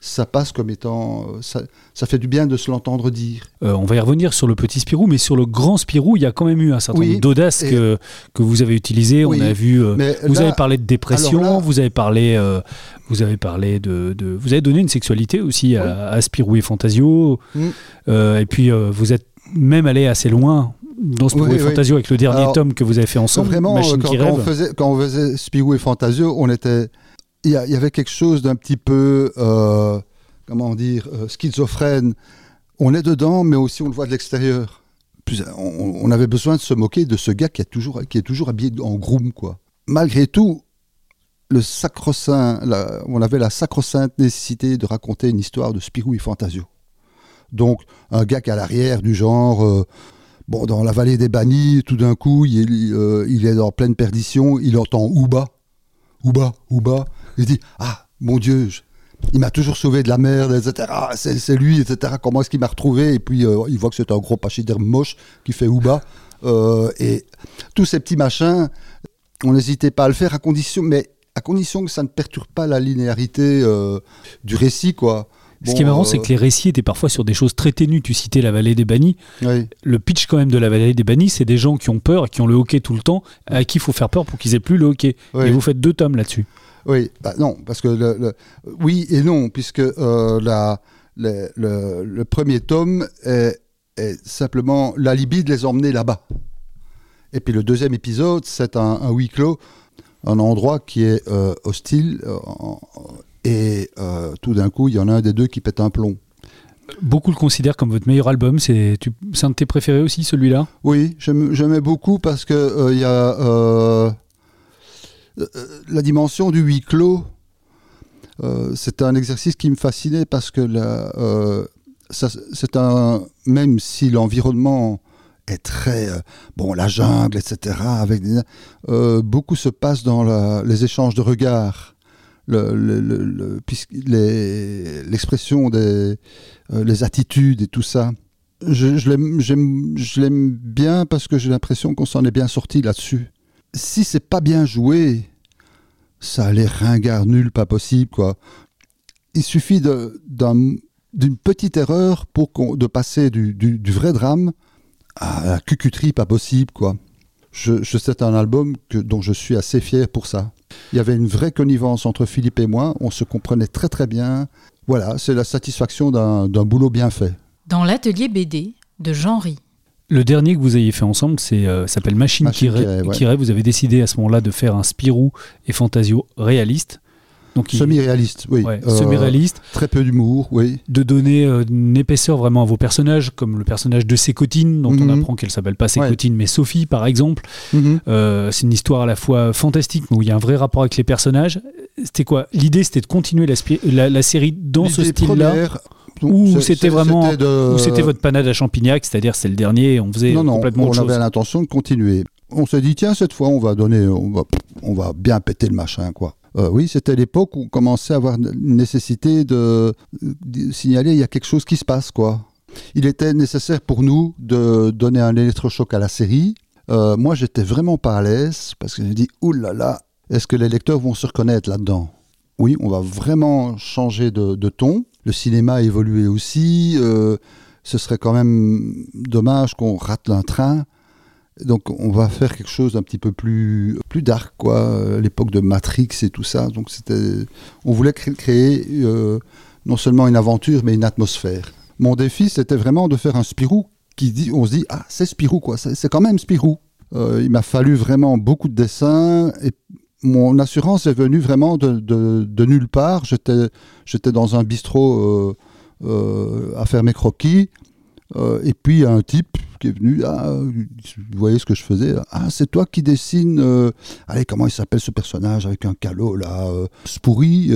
ça passe comme étant. Ça, ça fait du bien de se l'entendre dire. Euh, on va y revenir sur le petit Spirou, mais sur le grand Spirou, il y a quand même eu un certain nombre d'audace que, que vous avez utilisé. On a vu. Euh, vous avez parlé de dépression, vous avez parlé. Euh, vous avez parlé de, de, Vous avez donné une sexualité aussi à, Spirou et Fantasio. Mm. et puis, vous êtes même allé assez loin dans Spirou et Fantasio avec le dernier tome que vous avez fait ensemble. Vraiment, quand, on faisait, quand on faisait Spirou et Fantasio, on était il y, avait quelque chose d'un petit peu, euh, comment dire, euh, schizophrène. On est dedans, mais aussi on le voit de l'extérieur. On, avait besoin de se moquer de ce gars qui, toujours, qui est toujours habillé en groom, quoi. Malgré tout, le sacro-saint, on avait la sacro-sainte nécessité de raconter une histoire de Spirou et Fantasio. Donc, un gars qui a l'arrière du genre, euh, bon, dans la vallée des bannis, tout d'un coup, il, il, est en pleine perdition, il entend Ouba, Ouba, Ouba, il dit Ah, mon Dieu, il m'a toujours sauvé de la merde, etc. C'est lui, etc. Comment est-ce qu'il m'a retrouvé? Et puis euh, il voit que c'est un gros pachyderme moche qui fait Ouba. Euh, et tous ces petits machins, on n'hésitait pas à le faire à condition, mais à condition que ça ne perturbe pas la linéarité euh, du récit, quoi. Ce qui est marrant, c'est que les récits étaient parfois sur des choses très ténues. Tu citais la vallée des bannis. Le pitch quand même de la vallée des bannis, c'est des gens qui ont peur et qui ont le hockey tout le temps, à qui il faut faire peur pour qu'ils aient plus le hockey. Et vous faites deux tomes là-dessus. Oui, bah non, parce que le, oui et non, puisque euh, la, le, premier tome est, simplement l'alibi de les emmener là-bas. Et puis le deuxième épisode, c'est un, huis clos, un endroit qui est euh, hostile, euh, et tout d'un coup, il y en a un des deux qui pète un plomb. Beaucoup le considèrent comme votre meilleur album. C'est un de tes préférés aussi, celui-là? Oui, j'aimais beaucoup parce que il y a la dimension du huis clos, euh, c'est un exercice qui me fascinait parce que euh, c'est un même si l'environnement est très bon la jungle etc avec beaucoup se passe dans les échanges de regards. L'expression des les attitudes et tout ça. Je, je l'aime bien parce que j'ai l'impression qu'on s'en est bien sorti là-dessus si c'est pas bien joué, ça a l'air ringard, nul, pas possible, quoi. Il suffit d'une petite erreur pour de passer du, vrai drame à la cucuterie pas possible, quoi. Je, c'est un album que, dont je suis assez fier pour ça. Il y avait une vraie connivence entre Philippe et moi, on se comprenait très très bien. Voilà, c'est la satisfaction d'un boulot bien fait. Dans l'atelier BD de Jean Rie. Le dernier que vous ayez fait ensemble, c'est euh, s'appelle Machine, qui, rêve. Vous avez décidé à ce moment-là de faire un Spirou et Fantasio réaliste. Donc semi-réaliste, oui. Euh, semi-réaliste. Très peu d'humour, oui. De donner euh, une épaisseur vraiment à vos personnages, comme le personnage de Sécotine, dont on mhm. apprend qu'elle s'appelle pas Sécotine, mais Sophie, par exemple. Mhm. c'est une histoire à la fois fantastique, mais où il y a un vrai rapport avec les personnages. C'était quoi? L'idée, c'était de continuer la, la, série dans ce style-là? Ou c'était vraiment c'était votre panade à Champignac, c'est-à-dire c'est le dernier, on faisait non, non, complètement on autre avait l'intention de continuer. On s'est dit tiens cette fois on va donner, on va, on va bien péter le machin quoi. Euh, oui, c'était l'époque où on commençait à avoir une nécessité de, de signaler il y a quelque chose qui se passe, quoi. Il était nécessaire pour nous de donner un électrochoc à la série. Euh, moi, j'étais vraiment pas à l'aise parce que j'ai dit, oulala, là là, est-ce que les lecteurs vont se reconnaître là-dedans? Oui, on va vraiment changer de, de, ton. Le cinéma a évolué aussi. Euh, ce serait quand même dommage qu'on rate un train. Donc on va faire quelque chose d'un petit peu plus, plus dark, quoi, l'époque de Matrix et tout ça. Donc c'était, on voulait créer euh, non seulement une aventure, mais une atmosphère. Mon défi, c'était vraiment de faire un Spirou qui dit, on se dit, ah, c'est Spirou, quoi, c'est quand même Spirou. Euh, il m'a fallu vraiment beaucoup de dessins et mon assurance est venue vraiment de, nulle part. J'étais dans un bistrot euh, euh, à faire mes croquis. Euh, et puis un type qui est venu, ah, vous voyez ce que je faisais? Ah, c'est toi qui dessines, euh, allez, comment il s'appelle ce personnage avec un calot là, Spouri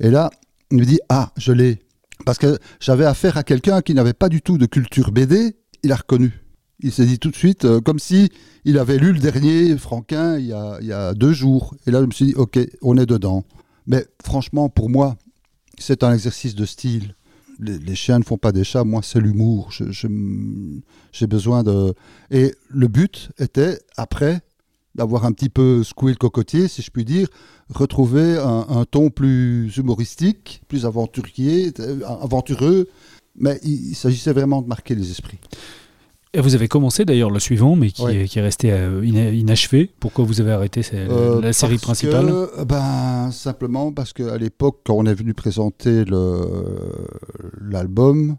Et là, il me dit, ah, je l'ai. Parce que j'avais affaire à quelqu'un qui n'avait pas du tout de culture BD, il a reconnu. Il s'est dit tout de suite, comme si il avait lu le dernier Franquin il y, a, deux jours. Et là, je me suis dit, ok, on est dedans. Mais franchement, pour moi, c'est un exercice de style les, chiens ne font pas des chats, moi c'est l'humour. J'ai besoin de. Et le but était, après, d'avoir un petit peu secoué le cocotier, si je puis dire, retrouver un, ton plus humoristique, plus aventurier, aventureux. Mais il s'agissait vraiment de marquer les esprits. Et vous avez commencé d'ailleurs le suivant, mais qui, est, qui est resté euh, inachevé. Pourquoi vous avez arrêté euh, la série principale? que, ben, Simplement parce qu'à l'époque, quand on est venu présenter l'album,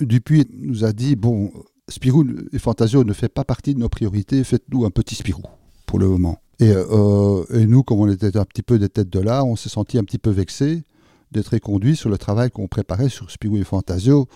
Dupuis nous a dit Bon, Spirou et Fantasio ne fait pas partie de nos priorités, faites-nous un petit Spirou pour le moment. Et, euh, et, nous, comme on était un petit peu des têtes de là, on s'est senti un petit peu vexé d'être éconduit sur le travail qu'on préparait sur Spirou et Fantasio.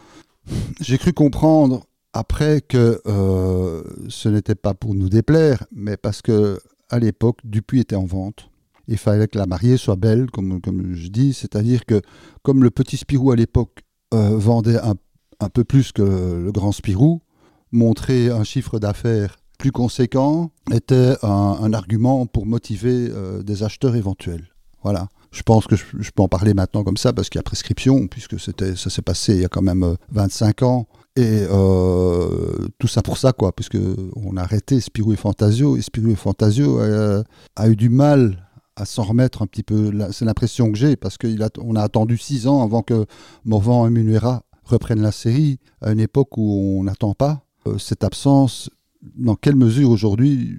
J'ai cru comprendre après que euh, ce n'était pas pour nous déplaire, mais parce que à l'époque, Dupuis était en vente. Il fallait que la mariée soit belle, comme, je dis, c'est-à-dire que comme le petit Spirou à l'époque euh, vendait un, un, peu plus que le grand Spirou, montrer un chiffre d'affaires plus conséquent était un, argument pour motiver euh, des acheteurs éventuels. Voilà. Je pense que je, je, peux en parler maintenant comme ça parce qu'il y a prescription, puisque ça s'est passé il y a quand même 25 ans. Et euh, tout ça pour ça, quoi, puisque on a arrêté Spirou et Fantasio, et Spirou et Fantasio a, a eu du mal à s'en remettre un petit peu. C'est l'impression que j'ai, parce qu'on a, attendu six ans avant que Morvan et Munuera reprennent la série, à une époque où on n'attend pas. Euh, cette absence, dans quelle mesure aujourd'hui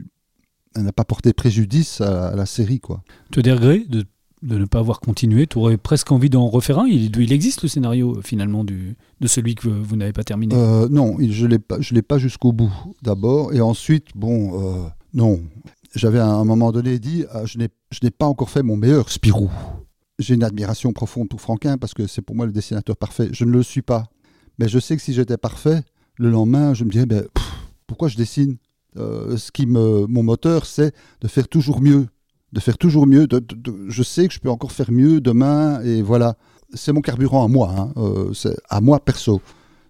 elle n'a pas porté préjudice à, la série, quoi? Tu as de ne pas avoir continué Tu aurais presque envie d'en refaire un il, existe le scénario finalement du, de celui que vous, n'avez pas terminé euh, Non, je ne l'ai pas jusqu'au bout d'abord. Et ensuite, bon, euh, non. J'avais à un moment donné dit ah, je n'ai pas encore fait mon meilleur Spirou. J'ai une admiration profonde pour Franquin parce que c'est pour moi le dessinateur parfait. Je ne le suis pas. Mais je sais que si j'étais parfait, le lendemain, je me dirais ben, pourquoi je dessine? Euh, ce qui me, mon moteur, c'est de faire toujours mieux de faire toujours mieux. De, de, je sais que je peux encore faire mieux demain, et voilà. C'est mon carburant à moi, hein, euh, c'est à moi perso.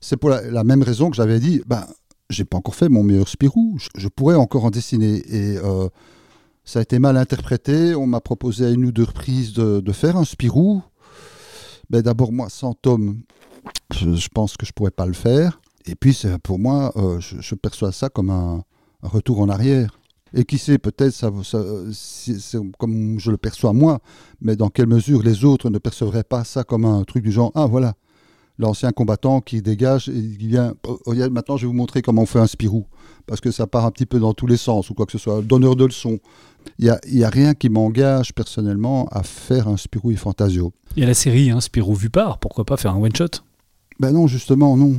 C'est pour la, même raison que j'avais dit, ben, j'ai pas encore fait mon meilleur Spirou, je, pourrais encore en dessiner. Et euh, ça a été mal interprété. On m'a proposé à une ou deux reprises de, faire un Spirou. Ben, D'abord, moi, sans Tom, je, pense que je pourrais pas le faire. Et puis, pour moi, euh, je, perçois ça comme un retour en arrière. Et qui sait, peut-être, ça, ça c'est comme je le perçois moi, mais dans quelle mesure les autres ne percevraient pas ça comme un truc du genre Ah, voilà, l'ancien combattant qui dégage et qui vient. Oh, maintenant, je vais vous montrer comment on fait un Spirou. Parce que ça part un petit peu dans tous les sens, ou quoi que ce soit. Donneur de leçons. Il n'y a, a, rien qui m'engage personnellement à faire un Spirou et Fantasio. Il y a la série hein, Spirou vu par, pourquoi pas faire un one-shot? Ben non, justement, non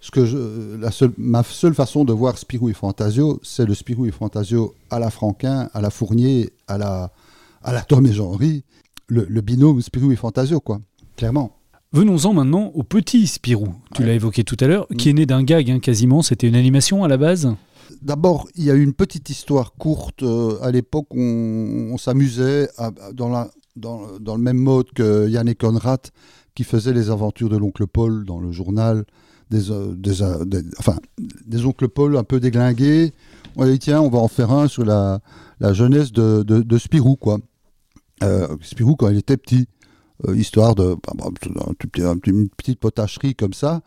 ce que je, la seule, ma seule façon de voir Spirou et Fantasio, c'est le Spirou et Fantasio à la Franquin, à la Fournier, à la, à la Tom et Jean-Henri, le, le, binôme Spirou et Fantasio, quoi, clairement. Venons-en maintenant au petit Spirou, tu ouais. l'as évoqué tout à l'heure, mmh. qui est né d'un gag hein, quasiment, c'était une animation à la base D'abord, il y a eu une petite histoire courte. Euh, à l'époque, on, on s'amusait dans, la, dans, dans, le même mode que Yannick Conrad, qui faisait les aventures de l'oncle Paul dans le journal des, euh, euh, des, oncles Paul un peu déglingués. On tiens, on va en faire un sur la, jeunesse de, Spirou, quoi. Euh, Spirou quand il était petit, histoire de bah, bah, petite potacherie comme ça,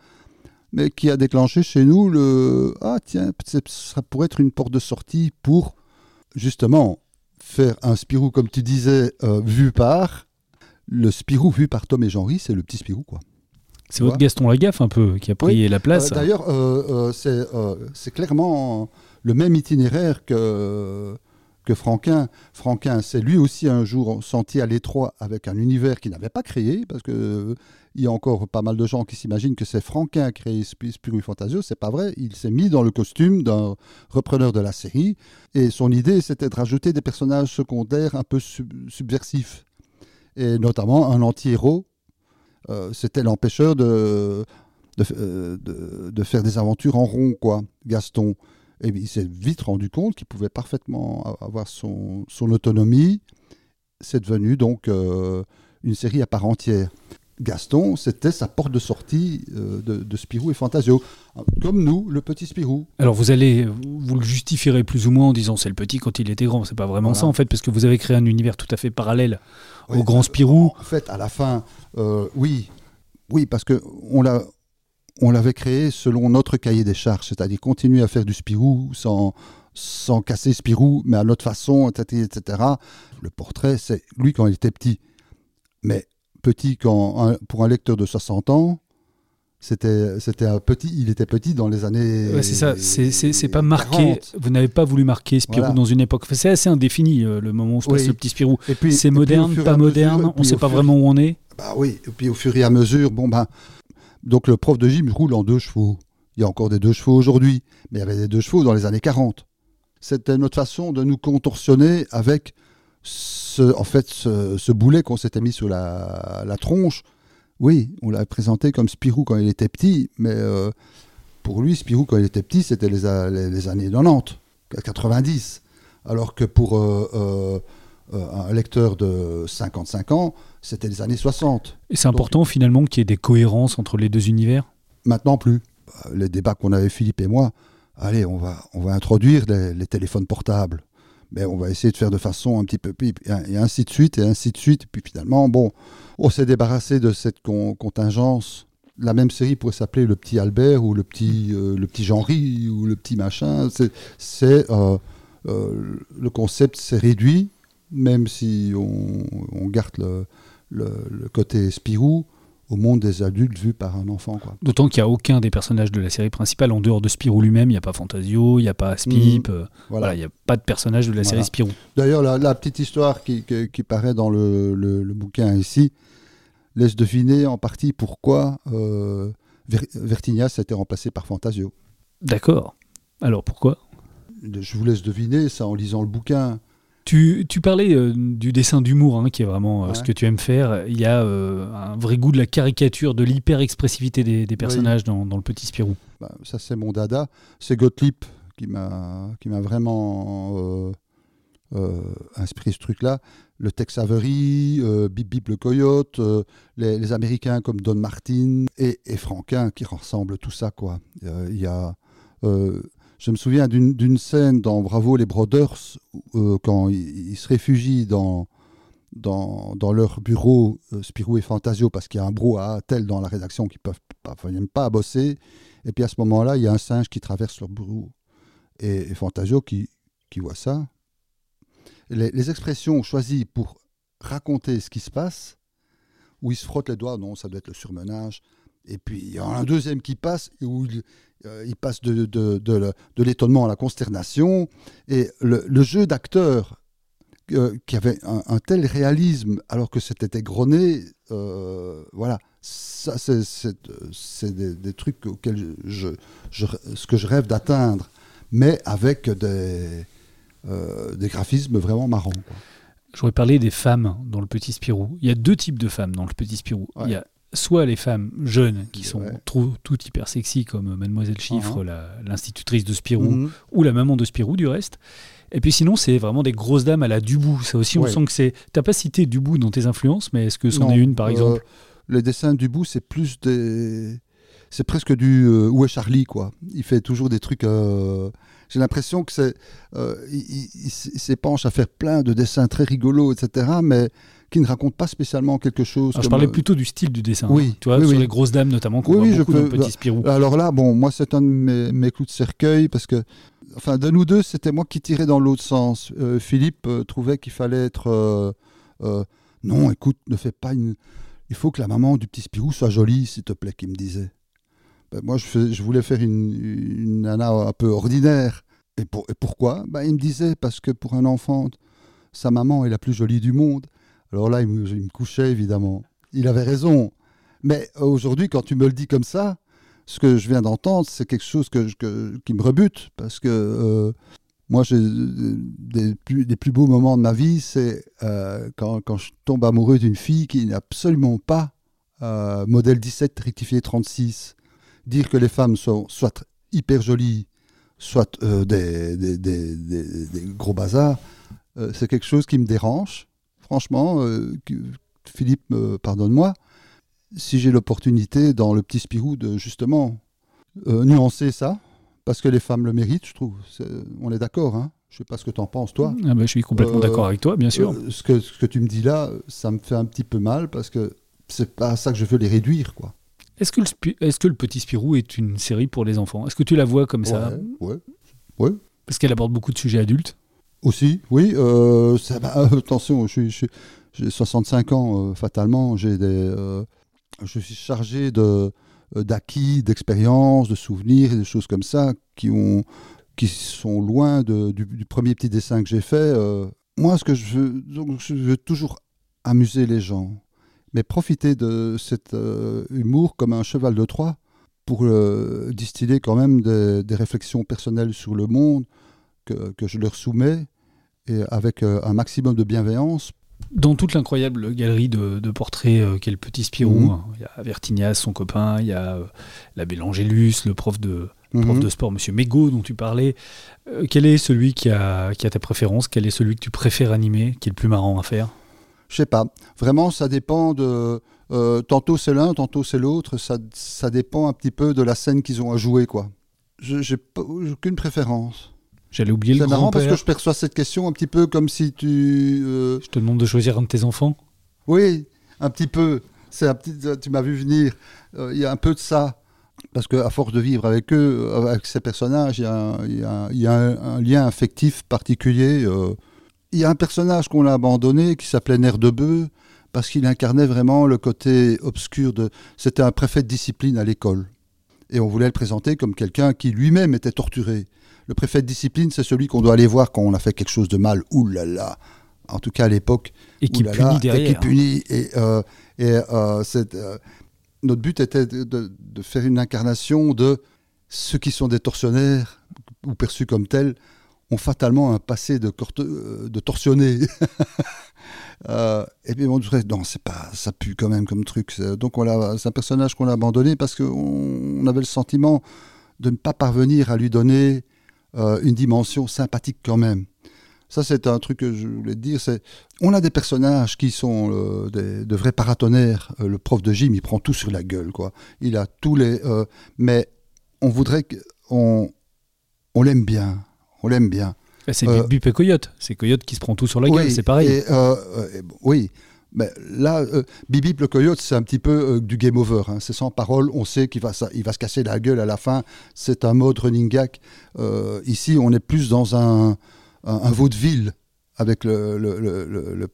mais qui a déclenché chez nous le ah tiens ça pourrait être une porte de sortie pour justement faire un Spirou comme tu disais vu par le Spirou vu par Tom et Jean-Ry, c'est le petit Spirou quoi. C'est votre Gaston Lagaffe un peu qui a pris la place. Euh, D'ailleurs, euh, euh, c'est clairement le même itinéraire que, que Franquin. Franquin s'est lui aussi un jour senti à l'étroit avec un univers qu'il n'avait pas créé, parce que il y a encore pas mal de gens qui s'imaginent que c'est Franquin qui a créé Sp- Spirou Fantasio. C'est pas vrai. Il s'est mis dans le costume d'un repreneur de la série, et son idée c'était de rajouter des personnages secondaires un peu sub- subversifs, et notamment un anti-héros. Euh, c'était l'empêcheur de, euh, de- de faire des aventures en rond, quoi, Gaston. Et il s'est vite rendu compte qu'il pouvait parfaitement avoir son, son autonomie. C'est devenu donc euh, une série à part entière. Gaston, c'était sa porte de sortie euh, de, de Spirou et Fantasio. Comme nous, le petit Spirou. Alors vous allez, vous le justifierez plus ou moins en disant c'est le petit quand il était grand. C'est pas vraiment Voilà. ça en fait, parce que vous avez créé un univers tout à fait parallèle Oui, au grand Spirou. En fait, à la fin, euh, oui, oui, parce que on l'a, on l'avait créé selon notre cahier des charges, c'est-à-dire continuer à faire du Spirou sans, sans casser Spirou, mais à notre façon, etc., etc. Le portrait, c'est lui quand il était petit, mais petit quand pour un lecteur de 60 ans. C'était, c'était un petit, il était petit dans les années. Ouais, c'est ça, c'est- c'est c'est pas marqué. 40. Vous n'avez pas voulu marquer Spirou Voilà. dans une époque. C'est assez indéfini euh, le moment où se passe Oui. le petit Spirou. Et puis- C'est moderne, pas mesure, moderne. On puis sait pas fur- vraiment où on est. Bah oui, et puis au fur et à mesure, bon ben, donc le prof de gym roule en deux chevaux. Il y a encore des deux chevaux aujourd'hui, mais il y avait des deux chevaux dans les années 40. C'était notre façon de nous contorsionner avec ce, en fait, ce, ce boulet qu'on s'était mis sur la, la tronche. Oui, on l'a présenté comme Spirou quand il était petit, mais euh, pour lui, Spirou quand il était petit, c'était les, les- les années 90, 90. Alors que pour euh, euh, un lecteur de 55 ans, c'était les années 60. Et c'est important finalement qu'il y ait des cohérences entre les deux univers? Maintenant plus. Les débats qu'on avait, Philippe et moi, allez, on va, on va introduire les, les téléphones portables. Mais on va essayer de faire de façon un petit peu... Et ainsi de suite, et ainsi de suite. Et puis finalement, bon, on s'est débarrassé de cette con- contingence. La même série pourrait s'appeler Le Petit Albert ou Le Petit, euh, petit Jean-Ry ou Le Petit Machin. C'est... euh, euh, le concept s'est réduit, même si on, garde le- le côté Spirou au monde des adultes vu par un enfant. D'autant qu'il n'y a aucun des personnages de la série principale en dehors de Spirou lui-même. Il n'y a pas Fantasio, il n'y a pas Spip. euh, Voilà. voilà, il n'y a pas de personnage de la Voilà. série Spirou. D'ailleurs, la, la petite histoire qui, qui- qui paraît dans le, le- le bouquin ici laisse deviner en partie pourquoi euh, Ver- Vertignas a été remplacé par Fantasio. D'accord. Alors pourquoi? Je vous laisse deviner ça en lisant le bouquin. Tu, tu parlais euh, du dessin d'humour, hein, qui est vraiment euh, Ouais. ce que tu aimes faire. Il y a euh, un vrai goût de la caricature, de l'hyper-expressivité des, des personnages dans, dans le petit Spirou. Bah, ça, c'est mon dada. C'est Gottlieb qui m'a vraiment inspiré ce truc-là. Le Tex Avery, Bip Bip le Coyote, les, les Américains comme Don Martin et, et Franquin qui ressemblent tout ça. quoi. Il y a, euh, je me souviens d'une scène dans Bravo les Brothers euh, quand ils, ils se réfugient dans, leur bureau, euh, Spirou et Fantasio, parce qu'il y a un brouhaha tel dans la rédaction qu'ils peuvent pas, ils pas bosser. Et puis à ce moment-là, il y a un singe qui traverse leur bureau. Et, Fantasio qui, voit ça. Les, expressions choisies pour raconter ce qui se passe, où il se frotte les doigts, non, ça doit être le surmenage. Et puis il y en a un deuxième qui passe, où euh, il passe de, de, de, l'étonnement à la consternation. Et le, le jeu d'acteur euh, qui avait un, un tel réalisme alors que c'était égrené, euh, voilà, ça c'est, des, des trucs auxquels je, ce que je rêve d'atteindre, mais avec des, des graphismes vraiment marrants. J'aurais parlé des femmes dans le petit Spirou. Il y a deux types de femmes dans le petit Spirou. Ouais. Il y a soit les femmes jeunes qui sont Ouais. trop, toutes hyper sexy comme Mademoiselle Chiffre, Uh-huh. la- l'institutrice de Spirou, Mhm. ou la maman de Spirou du reste. Et puis sinon, c'est vraiment des grosses dames à la Dubou. Ça aussi, on Ouais. sent que c'est. T'as pas cité Dubou dans tes influences, mais est-ce que c'en est une par euh, exemple? Les dessins du bout, c'est plus des, c'est presque du euh, où est Charlie quoi. Il fait toujours des trucs. euh, j'ai l'impression que c'est, euh, il s'épanche à faire plein de dessins très rigolos, etc., mais qui ne racontent pas spécialement quelque chose. Alors, je parlais euh, plutôt du style du dessin. Oui, Tu vois, oui, sur oui. les grosses dames notamment, qu'on Oui, voit je dans peux- Petit Spirou. Alors là, bon, moi, c'est un de mes, mes clous de cercueil parce que, enfin, de nous deux, c'était moi qui tirais dans l'autre sens. Euh, Philippe euh, trouvait qu'il fallait être. euh, non, écoute, ne fais pas une. Il faut que la maman du petit Spirou soit jolie, s'il te plaît, qu'il me disait. Ben, moi, je, fais- je voulais faire une, une nana un peu ordinaire. Et, pour, et pourquoi? Ben, Il me disait parce que pour un enfant, sa maman est la plus jolie du monde. Alors là, il me, couchait, évidemment. Il avait raison. Mais euh, aujourd'hui, quand tu me le dis comme ça, ce que je viens d'entendre, c'est quelque chose qui me rebute. Parce que euh, moi, j'ai euh, des plus, beaux moments de ma vie, c'est quand, je tombe amoureux d'une fille qui n'est absolument pas modèle 17 rectifié 36. Dire que les femmes sont soit hyper jolies, soit des, des- gros bazars, c'est quelque chose qui me dérange. Franchement, euh, Philippe, euh, pardonne-moi, si j'ai l'opportunité dans le petit Spirou de justement euh, nuancer ça, parce que les femmes le méritent, je trouve. On est d'accord, hein Je sais pas ce que tu en penses, toi. Ah bah, je suis complètement Euh, d'accord avec toi, bien sûr. Ce, que, ce que tu me dis là, ça me fait un petit peu mal parce que c'est pas à ça que je veux les réduire, quoi. Est-ce que, le Spi- est-ce que le Petit Spirou est une série pour les enfants? Est-ce que tu la vois comme ça? Ouais, ouais. Parce qu'elle aborde beaucoup de sujets adultes. Aussi, oui. euh, <laughs> attention, j'ai 65 ans, euh, fatalement. J'ai des, euh, je suis chargé de, d'acquis, d'expériences, de souvenirs des choses comme ça qui, ont, qui sont loin du, premier petit dessin que j'ai fait. moi, ce que je veux, donc, je veux toujours amuser les gens, mais profiter de cet humour comme un cheval de Troie pour distiller quand même des, réflexions personnelles sur le monde que je leur soumets et avec euh, un maximum de bienveillance. Dans toute l'incroyable galerie de, de portraits euh, qu'est le Petit Spirou, Mhm. hein, il y a Vertignas, son copain, il y a euh, l'abbé Langélus, le prof de, prof Mhm. de sport, Monsieur Mégot, dont tu parlais. Euh, quel est celui qui a, qui a ta préférence? Quel est celui que tu préfères animer? Qui est le plus marrant à faire? Je sais pas. Vraiment, ça dépend de. euh, tantôt c'est l'un, tantôt c'est l'autre. Ça, ça dépend un petit peu de la scène qu'ils ont à jouer, quoi. J'ai aucune préférence. J'allais oublier le C'est marrant parce grand-père. que je perçois cette question un petit peu comme si tu. euh, Je te demande de choisir un de tes enfants. Oui, un petit peu. C'est un petit. Tu m'as vu venir. Euh, Il y a un peu de ça. Parce qu'à force de vivre avec eux, euh, avec ces personnages, il y a un, il y a un- il y a un- un lien affectif particulier. euh. Il y a un personnage qu'on a abandonné qui s'appelait Nerf de Bœuf parce qu'il incarnait vraiment le côté obscur de. C'était un préfet de discipline à l'école. Et on voulait le présenter comme quelqu'un qui lui-même était torturé. Le préfet de discipline, c'est celui qu'on doit aller voir quand on a fait quelque chose de mal. Ouh là là En tout cas, à l'époque, Et qui là punit là, derrière. Et qui punit. Et, euh, et, euh, euh, notre but était de, de- de faire une incarnation de ceux qui sont des tortionnaires ou perçus comme tels ont fatalement un passé de, de torsionnés. <laughs> Euh, et puis on dirait non, c'est pas, ça pue quand même comme truc. Donc on c'est un personnage qu'on a abandonné parce qu'on on avait le sentiment de ne pas parvenir à lui donner une dimension sympathique quand même. Ça, c'est un truc que je voulais te dire. C'est, on a des personnages qui sont euh, des, de vrais paratonnerres. Euh, le prof de gym, il prend tout sur la gueule, quoi. Il a tous les. euh, mais on voudrait qu'on on l'aime bien. On l'aime bien. C'est Euh, Bip et Coyote. C'est Coyote qui se prend tout sur la gueule, Oui, c'est pareil. et, euh, euh, et bon, oui. Mais là, euh, le coyote, c'est un petit peu euh, du game over. hein. C'est sans parole. On sait qu'il va, se casser la gueule à la fin. C'est un mode running gag. Euh, ici, on est plus dans un, un, un vaudeville avec le,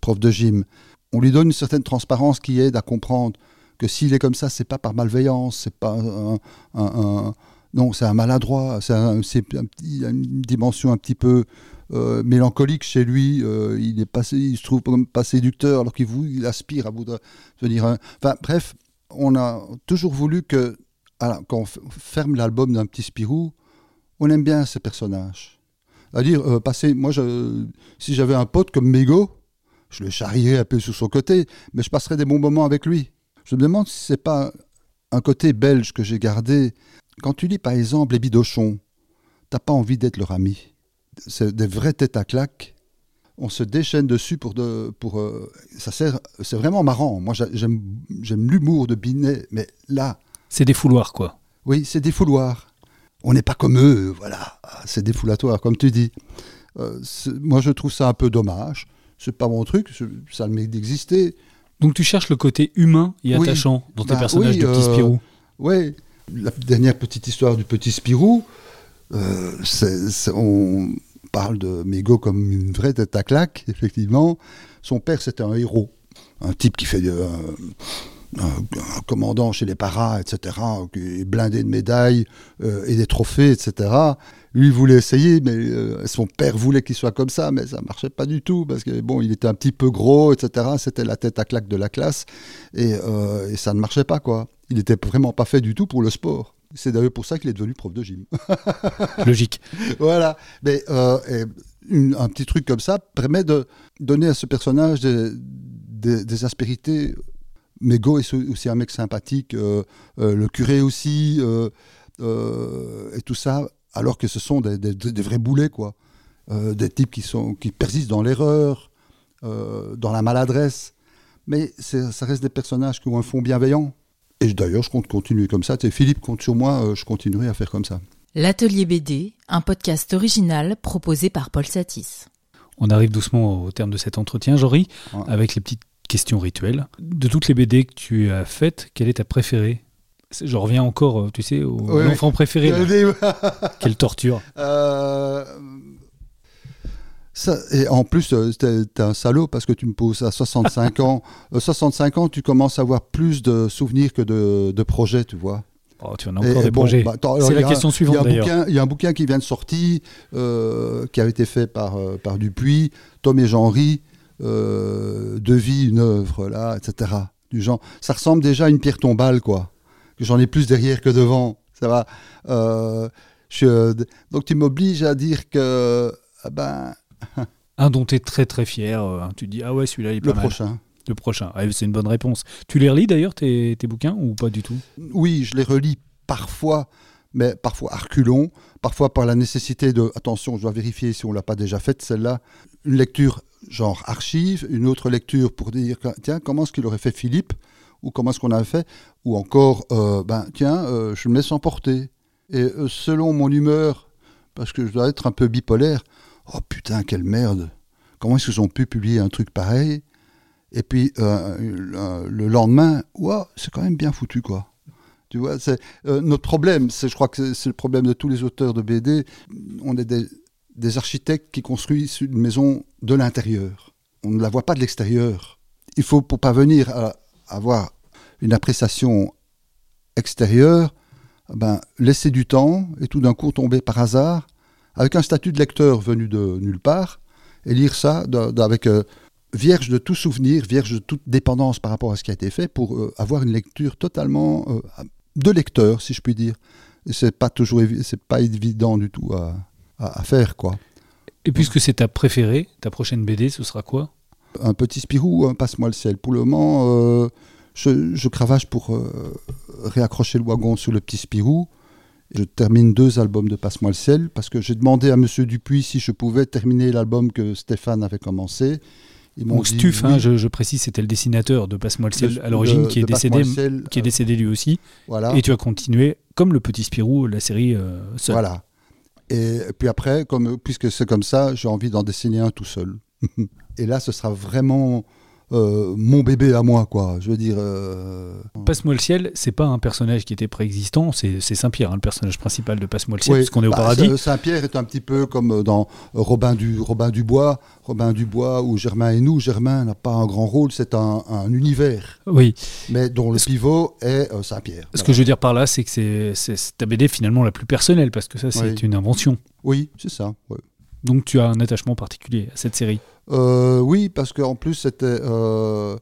prof de gym. On lui donne une certaine transparence qui aide à comprendre que s'il est comme ça, c'est pas par malveillance, c'est pas un, un- non, c'est un maladroit, c'est une dimension un petit peu euh, mélancolique chez lui. euh, il est se trouve pas séducteur alors qu'il aspire à vouloir devenir un. Enfin bref, on a toujours voulu que quand on ferme l'album d'un petit Spirou, on aime bien ces personnages. C'est-à-dire euh. Moi, je, si j'avais un pote comme Mego, je le charrierais un peu sur son côté, mais je passerais des bons moments avec lui. Je me demande si c'est pas un côté belge que j'ai gardé. Quand tu lis par exemple les Bidochons, t'as pas envie d'être leur ami. C'est des vraies têtes à claques. On se déchaîne dessus pour de, pour euh, ça sert. C'est vraiment marrant. Moi, j'a- j'aime, j'aime l'humour de Binet, mais là, C'est des fouloirs, quoi. Oui, c'est des fouloirs. On n'est pas comme eux, voilà. C'est défoulatoire, comme tu dis. Euh, moi, je trouve ça un peu dommage. C'est pas mon truc, ça le mérite d'exister. Donc tu cherches le côté humain et Oui. attachant dans tes Bah personnages oui, de Petit euh, Spirou. Ouais, la dernière petite histoire du petit Spirou, euh, c'est- c'est- on parle de Mégo comme une vraie tête à claque, effectivement. Son père, c'était un héros, un type qui fait de- un, commandant chez les paras, etc., qui est blindé de médailles euh, et des trophées, etc. Lui, voulait essayer, mais euh, son père voulait qu'il soit comme ça, mais ça marchait pas du tout, parce que bon, il était un petit peu gros, etc. C'était la tête à claque de la classe, et, euh, et ça ne marchait pas, quoi. Il était vraiment pas fait du tout pour le sport. C'est d'ailleurs pour ça qu'il est devenu prof de gym. <laughs> Logique. voilà. Mais euh, et une- un petit truc comme ça permet de donner à ce personnage des, des- des aspérités. Mégo est aussi un mec sympathique, euh, euh, le curé aussi, et tout ça, alors que ce sont des, des- vrais boulets, quoi. Des types qui, sont, qui persistent dans l'erreur, dans la maladresse. Mais ça reste des personnages qui ont un fond bienveillant. Et d'ailleurs, je compte continuer comme ça. Tu sais, Philippe compte sur moi, euh, je continuerai à faire comme ça. L'Atelier BD, un podcast original proposé par Paul Satis. On arrive doucement au terme de cet entretien, Jory, Ouais. avec les petites questions rituelles. De toutes les BD que tu as faites, quelle est ta préférée? Je reviens encore, euh, tu sais, au Oui, l'enfant préféré. <laughs> Quelle torture. Euh, ça, et en plus, euh, t'es un salaud parce que tu me poses à 65 <laughs> ans. Euh, 65 ans, tu commences à avoir plus de souvenirs que de, de projets, tu vois. Oh, tu en as encore et des bon, projets. bah, C'est la a- question y, suivante un d'ailleurs. il y a un bouquin qui vient de sortir, euh, qui avait été fait par, euh, par Dupuis, Tom et Jean-Ry, euh, Deux vies, une œuvre, là, etc. Du genre, ça ressemble déjà à une pierre tombale, quoi. J'en ai plus derrière que devant. Ça va. Euh, je, euh, donc tu m'obliges à dire que ah ben, <laughs> Un dont tu es très très fier. euh, Tu te dis, ah ouais, celui-là, il est pas le mal. prochain. Le prochain. Ah, c'est une bonne réponse. Tu les relis d'ailleurs, tes, tes bouquins, ou pas du tout? Oui, je les relis parfois, mais parfois à reculons, parfois par la nécessité de, attention, je dois vérifier si on l'a pas déjà faite, celle-là, une lecture genre archive, une autre lecture pour dire, tiens, comment est-ce qu'il aurait fait Philippe, ou comment est-ce qu'on a fait, ou encore, euh, ben, tiens, euh, je me laisse emporter. Et euh, selon mon humeur, parce que je dois être un peu bipolaire, oh putain, quelle merde, comment est-ce qu'ils ont pu publier un truc pareil et puis euh, le, le lendemain, ouah, c'est quand même bien foutu, quoi. Tu vois, c'est euh, notre problème. C'est, je crois que c'est, le problème de tous les auteurs de BD. On est des, des architectes qui construisent une maison de l'intérieur. On ne la voit pas de l'extérieur. Il faut, pour parvenir à avoir une appréciation extérieure, ben, laisser du temps et tout d'un coup tomber par hasard avec un statut de lecteur venu de nulle part et lire ça de- de- avec euh, vierge de tout souvenir, vierge de toute dépendance par rapport à ce qui a été fait pour euh, avoir une lecture totalement euh, de lecteur, si je puis dire. Et c'est pas toujours c'est pas évident du tout à, à- à faire quoi. Et puisque c'est ta préférée, ta prochaine BD, ce sera quoi? Un petit Spirou, un passe-moi le ciel. Pour le moment, je, je cravache pour réaccrocher le wagon sur le petit Spirou. Je termine deux albums de Passe-moi le ciel parce que j'ai demandé à Monsieur Dupuis si je pouvais terminer l'album que Stéphane avait commencé. Donc dit Stuf, oui. hein, je, je précise, c'était le dessinateur de Passe-moi le ciel De- à l'origine, qui, est décédé, ciel, qui est euh, décédé lui aussi. Voilà. Et tu as continué, comme le petit Spirou, la série euh, seul. Voilà. Et puis après, comme, puisque c'est comme ça, j'ai envie d'en dessiner un tout seul. <laughs> Et là, ce sera vraiment euh, mon bébé à moi, quoi. Je veux dire. euh, Passe-moi le ciel, c'est pas un personnage qui était préexistant, c'est Saint-Pierre, hein, le personnage principal de Passe-moi le ciel, oui, parce qu'on est au bah, paradis. Saint- Saint-Pierre est un petit peu comme dans Robin, du, Robin Dubois, Robin Dubois ou Germain et nous. Germain n'a pas un grand rôle, c'est un, un univers, Oui, mais dont le pivot est euh, Saint-Pierre. ce Voilà. que je veux dire par là, c'est que c'est- ta BD finalement la plus personnelle, parce que ça, c'est Oui. une invention. Oui, c'est ça. ouais. Donc tu as un attachement particulier à cette série. Euh, oui, parce qu'en plus, c'était. euh,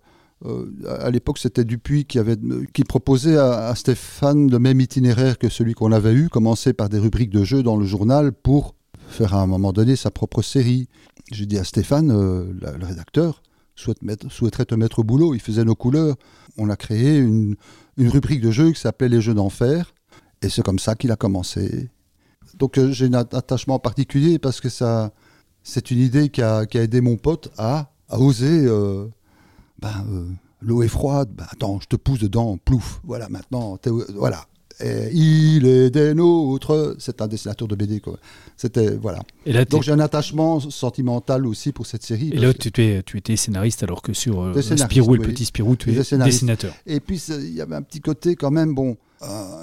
euh, à l'époque, c'était Dupuis qui, proposait à, Stéphane le même itinéraire que celui qu'on avait eu, commencer par des rubriques de jeux dans le journal pour faire à un moment donné sa propre série. J'ai dit à Stéphane, le rédacteur, souhaiterait te mettre au boulot. Il faisait nos couleurs. On a créé une, rubrique de jeux qui s'appelait Les Jeux d'Enfer. Et c'est comme ça qu'il a commencé. Donc j'ai un attachement particulier parce que ça, c'est une idée qui a, qui a aidé mon pote à, à oser euh, ben, euh, L'eau est froide, bah attends, je te pousse dedans, plouf. Voilà, maintenant, voilà. Et il est des nôtres. C'est un dessinateur de BD, quoi. C'était, voilà. Et là, Donc j'ai un attachement sentimental aussi pour cette série. et là que- tu, étais, tu étais scénariste alors que sur euh, Spirou et petit Spirou, tu es dessinateur. Et puis il y avait un petit côté quand même, bon,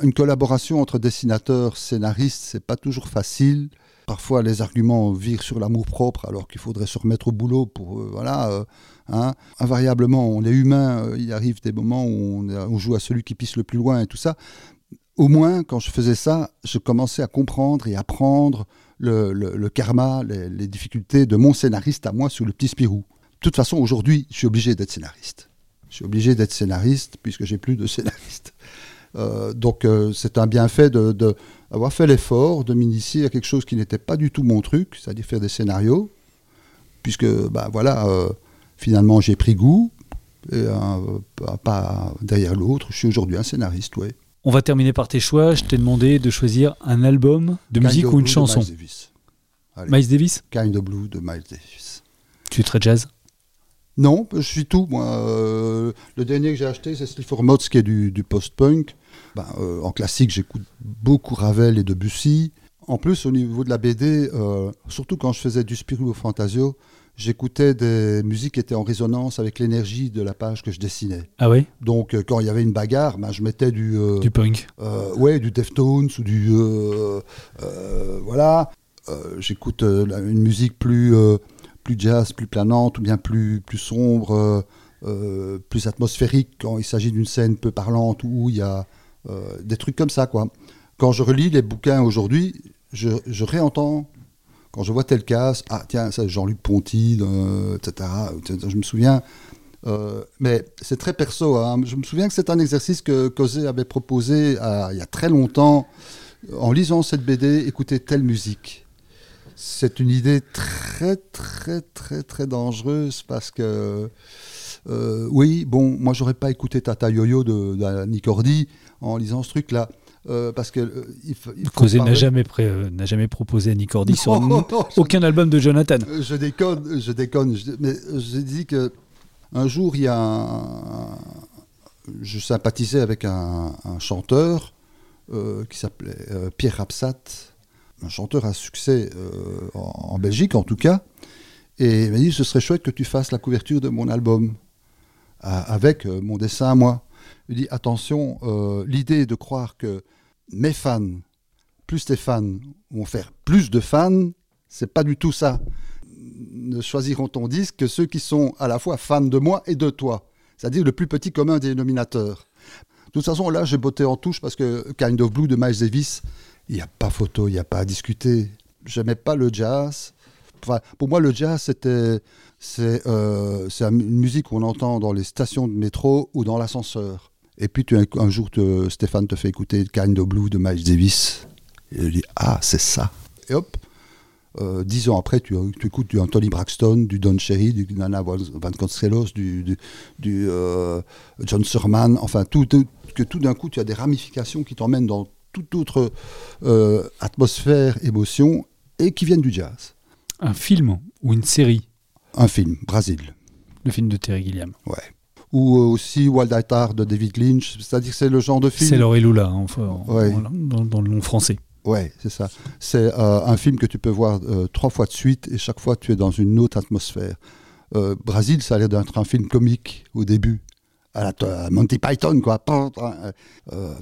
une collaboration entre dessinateurs, scénaristes, c'est pas toujours facile. Parfois les arguments virent sur l'amour propre alors qu'il faudrait se remettre au boulot pour, euh, voilà, euh, hein. invariablement on est humain, euh, il arrive des moments où on, joue à celui qui pisse le plus loin et tout ça. Au moins, quand je faisais ça, je commençais à comprendre et apprendre le, le- karma, les, difficultés de mon scénariste à moi sur le petit Spirou. De toute façon, aujourd'hui, je suis obligé d'être scénariste. Je suis obligé d'être scénariste puisque j'ai plus de scénariste. Donc c'est un bienfait de avoir fait l'effort de m'initier à quelque chose qui n'était pas du tout mon truc, c'est-à-dire faire des scénarios, puisque bah voilà, euh, finalement j'ai pris goût, et un pas, pas derrière l'autre. Je suis aujourd'hui un scénariste, oui. On va terminer par tes choix. Je t'ai demandé de choisir un album de Kind musique ou une chanson. Miles Davis. Allez, Miles Davis? Kind of Blue de Miles Davis. Tu es très jazz? Non, je suis tout. Moi, Euh, le dernier que j'ai acheté, c'est Sleep for Mods, qui est du, du post-punk. Ben, euh, en classique, j'écoute beaucoup Ravel et Debussy. En plus, au niveau de la BD, euh, surtout quand je faisais du Spirou au Fantasio, j'écoutais des musiques qui étaient en résonance avec l'énergie de la page que je dessinais. Ah ouais? Donc, euh, quand il y avait une bagarre, ben, je mettais du, Du punk. ouais, du Deftones ou du. voilà. J'écoute une musique plus, plus jazz, plus planante, ou bien plus, plus sombre, euh, plus atmosphérique quand il s'agit d'une scène peu parlante où il y a euh, des trucs comme ça, quoi. Quand je relis les bouquins aujourd'hui, je, réentends. Quand je vois tel casse, ah tiens, ça Jean-Luc Ponty, euh, etc. Je me souviens. Euh, mais c'est très perso. hein. Je me souviens que c'est un exercice que Cosé avait proposé il y a très longtemps. En lisant cette BD, écouter telle musique. C'est une idée très, très, très, très dangereuse parce que, euh, oui, bon, moi, j'aurais pas écouté Tata Yo-Yo de, d'Annie Cordy en lisant ce truc-là. euh, parce que euh, il faut- il faut Cosé n'a parler- jamais, pré- euh, n'a jamais proposé à Nicordi <laughs> sur Non, non, je- aucun album de Jonathan. euh, Je déconne, je déconne. je- mais j'ai dit que un jour, il y a un- je sympathisais avec un, un chanteur qui s'appelait Pierre Rapsat, un chanteur à succès en, en Belgique en tout cas. Et il m'a dit ce serait chouette que tu fasses la couverture de mon album avec mon dessin à moi. Il dit attention, euh, l'idée de croire que mes fans, plus tes fans, vont faire plus de fans, c'est pas du tout ça. Ne choisiront ton disque que ceux qui sont à la fois fans de moi et de toi. C'est-à-dire le plus petit commun dénominateur. De toute façon, là, j'ai botté en touche parce que Kind of Blue de Miles Davis, il n'y a pas photo, il n'y a pas à discuter. J'aimais pas le jazz. Pour moi, le jazz, c'était, c'est, euh, c'est une musique qu'on entend dans les stations de métro ou dans l'ascenseur. Et puis, tu, un jour, te- Stéphane te fait écouter Kind of Blue de Miles Davis. Et il dit Ah, c'est ça. Et hop, euh, dix ans après, tu, tu écoutes du Anthony Braxton, du Don Cherry, du Nana Van Constellos, du, du, du, euh, John Surman, enfin, tout, tout- que tout d'un coup, tu as des ramifications qui t'emmènent dans toute autre euh, atmosphère, émotion, et qui viennent du jazz. Un film ou une série, Un film, Brasil, le film de Terry Gilliam. ouais. Ou euh, aussi Wild at Heart de David Lynch, c'est-à-dire que c'est le genre de film... C'est Laure Lula, hein, en- Ouais. en- dans, dans le nom français. Ouais, c'est ça. C'est euh, un film que tu peux voir euh, trois fois de suite et chaque fois tu es dans une autre atmosphère. Euh, Brasil, ça a l'air d'être un film comique au début, à la à Monty Python, quoi.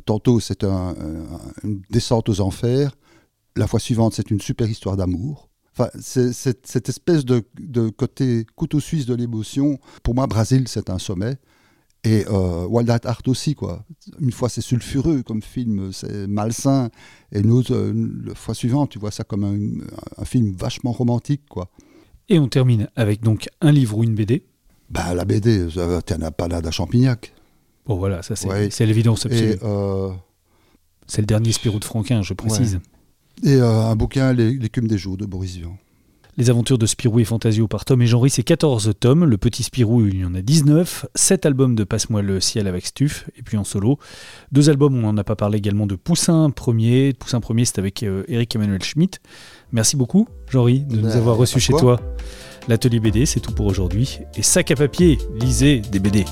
Tantôt, c'est un- un- une descente aux enfers. La fois suivante, c'est une super histoire d'amour. Enfin, c'est cette espèce de, de côté couteau suisse de l'émotion. Pour moi, Brasil, c'est un sommet. Et euh, Wild at Heart aussi, quoi. Une fois, c'est sulfureux comme film, c'est malsain. Et une autre, euh, la fois suivante, tu vois ça comme un, un film vachement romantique, quoi. Et on termine avec donc un livre ou une BD. Bah, la BD, t'en as pas là à Champignac. Bon voilà, ça c'est Ouais. c'est l'évidence absolue. Euh, C'est le dernier Spirou de Franquin, je précise. Et euh, un bouquin, L'écume des jours de Boris Vian. Les aventures de Spirou et Fantasio par Tom et Jean-Ry, c'est 14 tomes. Le petit Spirou, il y en a 19. 7 albums de Passe-moi le ciel avec Stuf, et puis en solo. Deux albums, on n'en a pas parlé également de Poussin premier. Poussin premier, c'est avec euh, Eric Emmanuel Schmitt. Merci beaucoup, Jean-Ry, de nous Ben, avoir reçus chez toi. L'atelier BD, c'est tout pour aujourd'hui. Et sac à papier, lisez des BD.